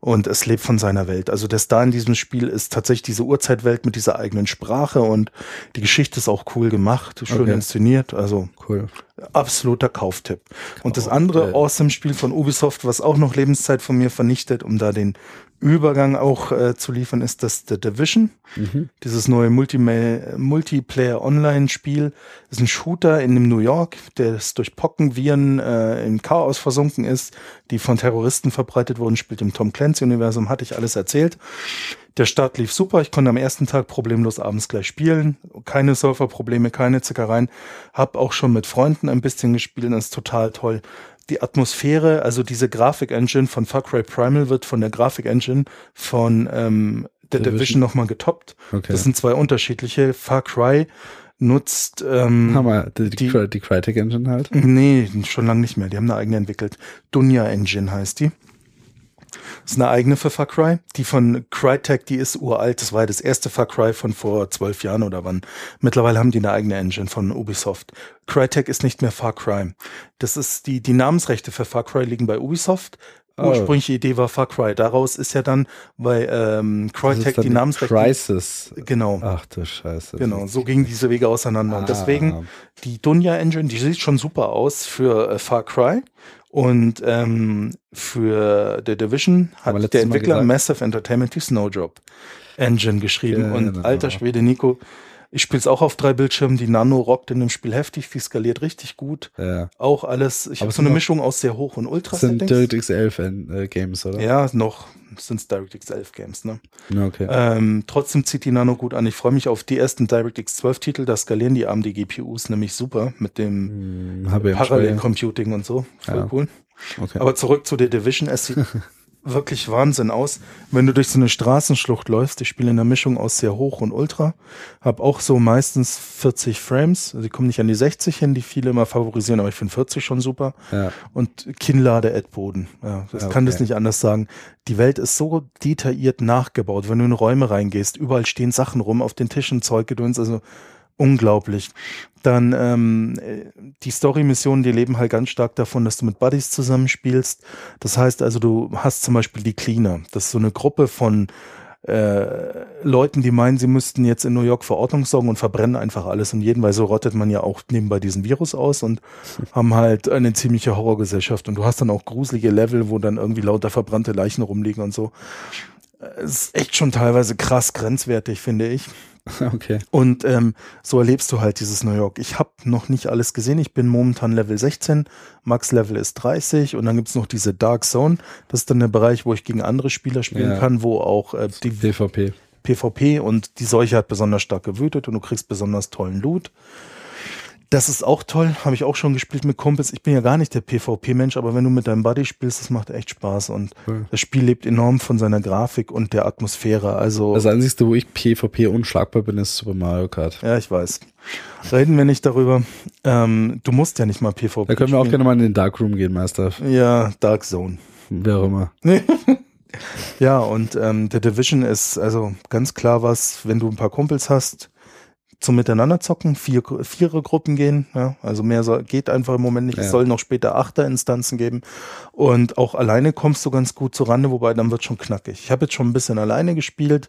Speaker 2: und es lebt von seiner Welt. Also der Star in diesem Spiel ist tatsächlich diese Urzeitwelt mit dieser eigenen Sprache und die Geschichte ist auch cool gemacht, schön
Speaker 1: Okay.
Speaker 2: inszeniert. Also
Speaker 1: Cool.
Speaker 2: absoluter Kauftipp. Und das andere Awesome-Spiel von Ubisoft, was auch noch Lebenszeit von mir vernichtet, um da den Übergang auch äh, zu liefern, ist das The Division. Dieses neue Multima- Multiplayer-Online-Spiel ist ein Shooter in dem New York, der durch Pockenviren äh, im Chaos versunken ist, die von Terroristen verbreitet wurden, spielt im Tom Clancy-Universum, hatte ich alles erzählt. Der Start lief super. Ich konnte am ersten Tag problemlos abends gleich spielen. Keine Surferprobleme, keine Zickereien. Hab auch schon mit Freunden ein bisschen gespielt. Das ist total toll. Die Atmosphäre, also diese Grafik-Engine von Far Cry Primal wird von der Grafik-Engine von ähm, The
Speaker 1: Division.
Speaker 2: Division nochmal getoppt.
Speaker 1: Okay.
Speaker 2: Das sind zwei unterschiedliche. Far Cry nutzt ähm,
Speaker 1: Hammer, die, die,
Speaker 2: die-
Speaker 1: Cry- die Crytek Engine halt.
Speaker 2: Nee, schon lange nicht mehr. Die haben eine eigene entwickelt. Dunya Engine heißt die. Das ist eine eigene für Far Cry. Die von Crytek, die ist uralt. Das war ja das erste Far Cry von vor zwölf Jahren oder wann. Mittlerweile haben die eine eigene Engine von Ubisoft. Crytek ist nicht mehr Far Cry. Das ist die, die Namensrechte für Far Cry liegen bei Ubisoft.
Speaker 1: Oh.
Speaker 2: Ursprüngliche Idee war Far Cry. Daraus ist ja dann bei ähm, Crytek die Namensrechte.
Speaker 1: Crisis.
Speaker 2: Genau.
Speaker 1: Ach du Scheiße.
Speaker 2: Genau, so gingen diese Wege auseinander. Und
Speaker 1: Ah.
Speaker 2: deswegen, die Dunya Engine, die sieht schon super aus für äh, Far Cry. Und ähm, für The Division hat der Entwickler. Massive Entertainment die Snowdrop Engine geschrieben. Und
Speaker 1: Genau.
Speaker 2: alter Schwede, Nico, ich spiele es auch auf drei Bildschirmen. Die Nano rockt in dem Spiel heftig, die skaliert richtig gut.
Speaker 1: Ja.
Speaker 2: Auch alles, ich habe so eine Mischung aus sehr hoch und ultra
Speaker 1: Das sind. DirectX 11 äh, Games, oder?
Speaker 2: Ja, noch sind es DirectX 11 Games, ne?
Speaker 1: Okay.
Speaker 2: Ähm, trotzdem zieht die Nano gut an. Ich freue mich auf die ersten DirectX 12 Titel. Da skalieren die AMD GPUs nämlich super mit dem
Speaker 1: Hm,
Speaker 2: Parallelcomputing und so. Voll
Speaker 1: Ja.
Speaker 2: cool.
Speaker 1: Okay.
Speaker 2: Aber zurück zu der Division. Es sieht wirklich Wahnsinn aus. Wenn du durch so eine Straßenschlucht läufst, ich spiele in der Mischung aus sehr hoch und ultra, habe auch so meistens 40 Frames. Also ich komme nicht an die 60 hin, die viele immer favorisieren, aber ich finde 40 schon super.
Speaker 1: ja.
Speaker 2: Und Kinnlade Erdboden. Ja, das
Speaker 1: Ja,
Speaker 2: kann
Speaker 1: okay.
Speaker 2: das nicht anders sagen. Die Welt ist so detailliert nachgebaut. Wenn du in Räume reingehst, überall stehen Sachen rum, auf den Tischen Zeug gedöns, also unglaublich. Dann ähm, äh, die Story-Missionen, die leben halt ganz stark davon, dass du mit Buddies zusammenspielst. Das heißt also, du hast zum Beispiel die Cleaner. Das ist so eine Gruppe von äh, Leuten, die meinen, sie müssten jetzt in New York für Ordnung sorgen und verbrennen einfach alles und jeden, weil so rottet man ja auch nebenbei diesen Virus aus und haben halt eine ziemliche Horrorgesellschaft und du hast dann auch gruselige Level, wo dann irgendwie lauter verbrannte Leichen rumliegen und so. Es ist echt schon teilweise krass grenzwertig, finde ich.
Speaker 1: Okay.
Speaker 2: Und ähm, so erlebst du halt dieses New York. Ich habe noch nicht alles gesehen. Ich bin momentan Level 16. Max Level ist 30. Und dann gibt's noch diese Dark Zone. Das ist dann der Bereich, wo ich gegen andere Spieler spielen
Speaker 1: Ja.
Speaker 2: kann, wo auch äh, die
Speaker 1: PvP.
Speaker 2: PvP und die Seuche hat besonders stark gewütet und du kriegst besonders tollen Loot. Das ist auch toll, habe ich auch schon gespielt mit Kumpels. Ich bin ja gar nicht der PvP-Mensch, aber wenn du mit deinem Buddy spielst, das macht echt Spaß und
Speaker 1: Cool.
Speaker 2: das Spiel lebt enorm von seiner Grafik und der Atmosphäre. Also
Speaker 1: Das Einzige, wo ich PvP unschlagbar bin, ist Super Mario Kart.
Speaker 2: ja, ich weiß. Reden wir nicht darüber. Ähm, du musst ja nicht mal PvP.
Speaker 1: Da können wir auch
Speaker 2: spielen.
Speaker 1: gerne mal in den Darkroom gehen, Meister.
Speaker 2: Ja, Dark Zone.
Speaker 1: Wer auch immer.
Speaker 2: Ja, und ähm, der Division ist also ganz klar was, wenn du ein paar Kumpels hast, zum Miteinander zocken, vier, vierer Gruppen gehen, ja, also mehr soll, geht einfach im Moment nicht.
Speaker 1: Ja.
Speaker 2: Es soll noch später Achterinstanzen geben und auch alleine kommst du ganz gut zurande, wobei dann wird schon knackig. Ich habe jetzt schon ein bisschen alleine gespielt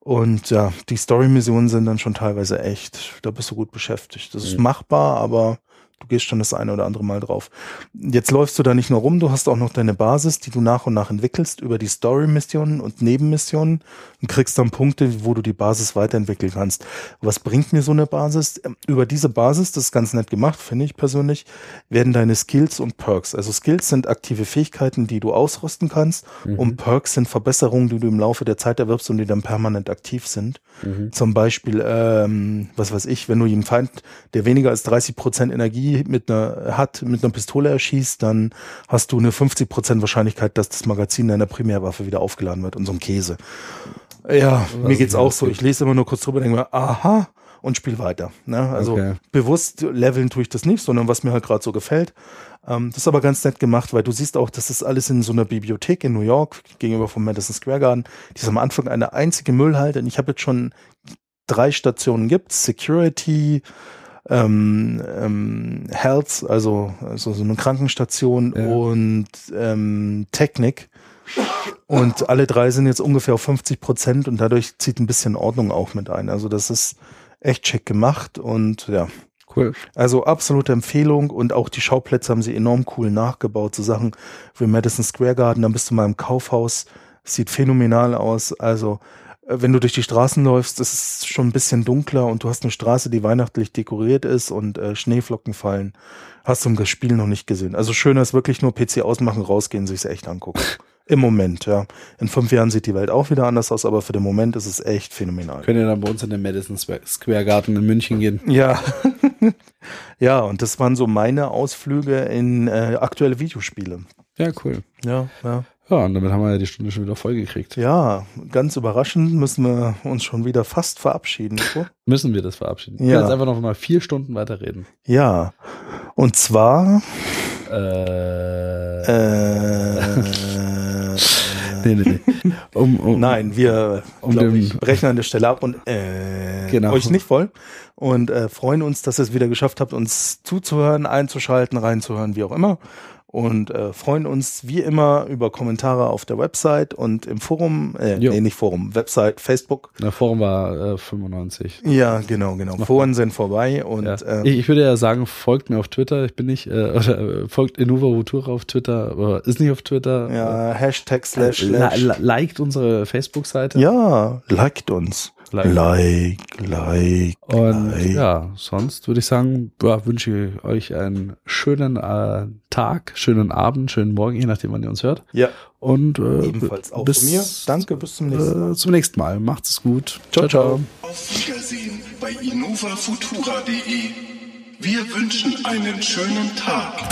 Speaker 2: und ja, die Story-Missionen sind dann schon teilweise echt, da bist du gut beschäftigt. Das ist
Speaker 1: Mhm.
Speaker 2: machbar, aber du gehst schon das eine oder andere Mal drauf. Jetzt läufst du da nicht nur rum, du hast auch noch deine Basis, die du nach und nach entwickelst über die Story-Missionen und Nebenmissionen und kriegst dann Punkte, wo du die Basis weiterentwickeln kannst. Was bringt mir so eine Basis? Ähm, Über diese Basis, das ist ganz nett gemacht, finde ich persönlich, werden deine Skills und Perks. Also Skills sind aktive Fähigkeiten, die du ausrüsten kannst und Perks sind Verbesserungen, die du im Laufe der Zeit erwirbst und die dann permanent aktiv sind. Zum Beispiel, ähm, was weiß ich, wenn du einen Feind, der weniger als 30% Energie mit einer, hat, mit einer Pistole erschießt, dann hast du eine 50% Wahrscheinlichkeit, dass das Magazin deiner Primärwaffe wieder aufgeladen wird und so ein Käse. Ja, mir
Speaker 1: ist
Speaker 2: geht's auch so. Ich lese immer nur kurz drüber, denke mir, aha, und spiel weiter. Ne? Also
Speaker 1: Okay.
Speaker 2: bewusst leveln tue ich das nicht, sondern was mir halt gerade so gefällt. Ähm, das ist aber ganz nett gemacht, weil du siehst auch, das ist alles in so einer Bibliothek in New York gegenüber vom Madison Square Garden. Die ist am Anfang eine einzige Müllhalde. Und ich habe jetzt schon drei Stationen gibt, Security, ähm, ähm, Health, also, also so eine Krankenstation
Speaker 1: Ja.
Speaker 2: und ähm, Technik. Und alle drei sind jetzt ungefähr auf 50 Prozent und dadurch zieht ein bisschen Ordnung auch mit ein. Also das ist echt schick gemacht und ja,
Speaker 1: Cool.
Speaker 2: also absolute Empfehlung und auch die Schauplätze haben sie enorm cool nachgebaut. So Sachen wie Madison Square Garden, dann bist du mal im Kaufhaus, sieht phänomenal aus. Also wenn du durch die Straßen läufst, ist schon ein bisschen dunkler und du hast eine Straße, die weihnachtlich dekoriert ist und äh, Schneeflocken fallen. Hast du das Spiel noch nicht gesehen. Also schöner ist wirklich nur PC ausmachen, rausgehen, sich's echt angucken. Im Moment, ja. In fünf Jahren sieht die Welt auch wieder anders aus, aber für den Moment ist es echt phänomenal.
Speaker 1: Könnt ihr dann bei uns in den Madison Square Garden in München gehen?
Speaker 2: Ja. ja, und das waren so meine Ausflüge in äh, aktuelle Videospiele.
Speaker 1: Ja, cool.
Speaker 2: Ja, ja.
Speaker 1: Ja, und damit haben wir ja die Stunde schon wieder voll gekriegt.
Speaker 2: Ja, ganz überraschend müssen wir uns schon wieder fast verabschieden.
Speaker 1: Müssen wir das verabschieden? Wir
Speaker 2: Ja.
Speaker 1: können jetzt einfach noch mal vier Stunden weiterreden.
Speaker 2: ja. Und zwar
Speaker 1: Äh,
Speaker 2: äh,
Speaker 1: nee, nee, nee. Um, um,
Speaker 2: Nein, wir
Speaker 1: Um
Speaker 2: glaub ich, brechen an der Stelle ab und äh,
Speaker 1: Genau.
Speaker 2: euch nicht voll und äh, freuen uns, dass ihr es wieder geschafft habt, uns zuzuhören, einzuschalten, reinzuhören, wie auch immer. Und äh, freuen uns wie immer über Kommentare auf der Website und im Forum, äh,
Speaker 1: Jo.
Speaker 2: nee, nicht Forum, Website, Facebook.
Speaker 1: Der Forum war äh, 95.
Speaker 2: Ja, genau, genau. Foren sind vorbei und
Speaker 1: Ja.
Speaker 2: äh,
Speaker 1: ich, ich würde ja sagen, folgt mir auf Twitter. Ich bin nicht, äh, oder äh, folgt Innova Futura auf Twitter, aber ist nicht auf Twitter.
Speaker 2: ja, Hashtag slash
Speaker 1: Li-
Speaker 2: slash.
Speaker 1: li- liked unsere Facebook-Seite.
Speaker 2: Ja, liked uns.
Speaker 1: Like,
Speaker 2: like, like.
Speaker 1: Und
Speaker 2: like.
Speaker 1: ja, sonst würde ich sagen, ja, wünsche ich euch einen schönen äh, Tag, schönen Abend, schönen Morgen, je nachdem, wann ihr uns hört.
Speaker 2: Ja.
Speaker 1: Und äh,
Speaker 2: ebenfalls auch
Speaker 1: bis
Speaker 2: mir. Danke, bis zum nächsten äh, Mal.
Speaker 1: Äh, zum nächsten Mal. Macht es gut.
Speaker 2: Ciao, ciao. ciao.
Speaker 3: Auf Wiedersehen bei innovafutura.de. Wir wünschen einen schönen Tag.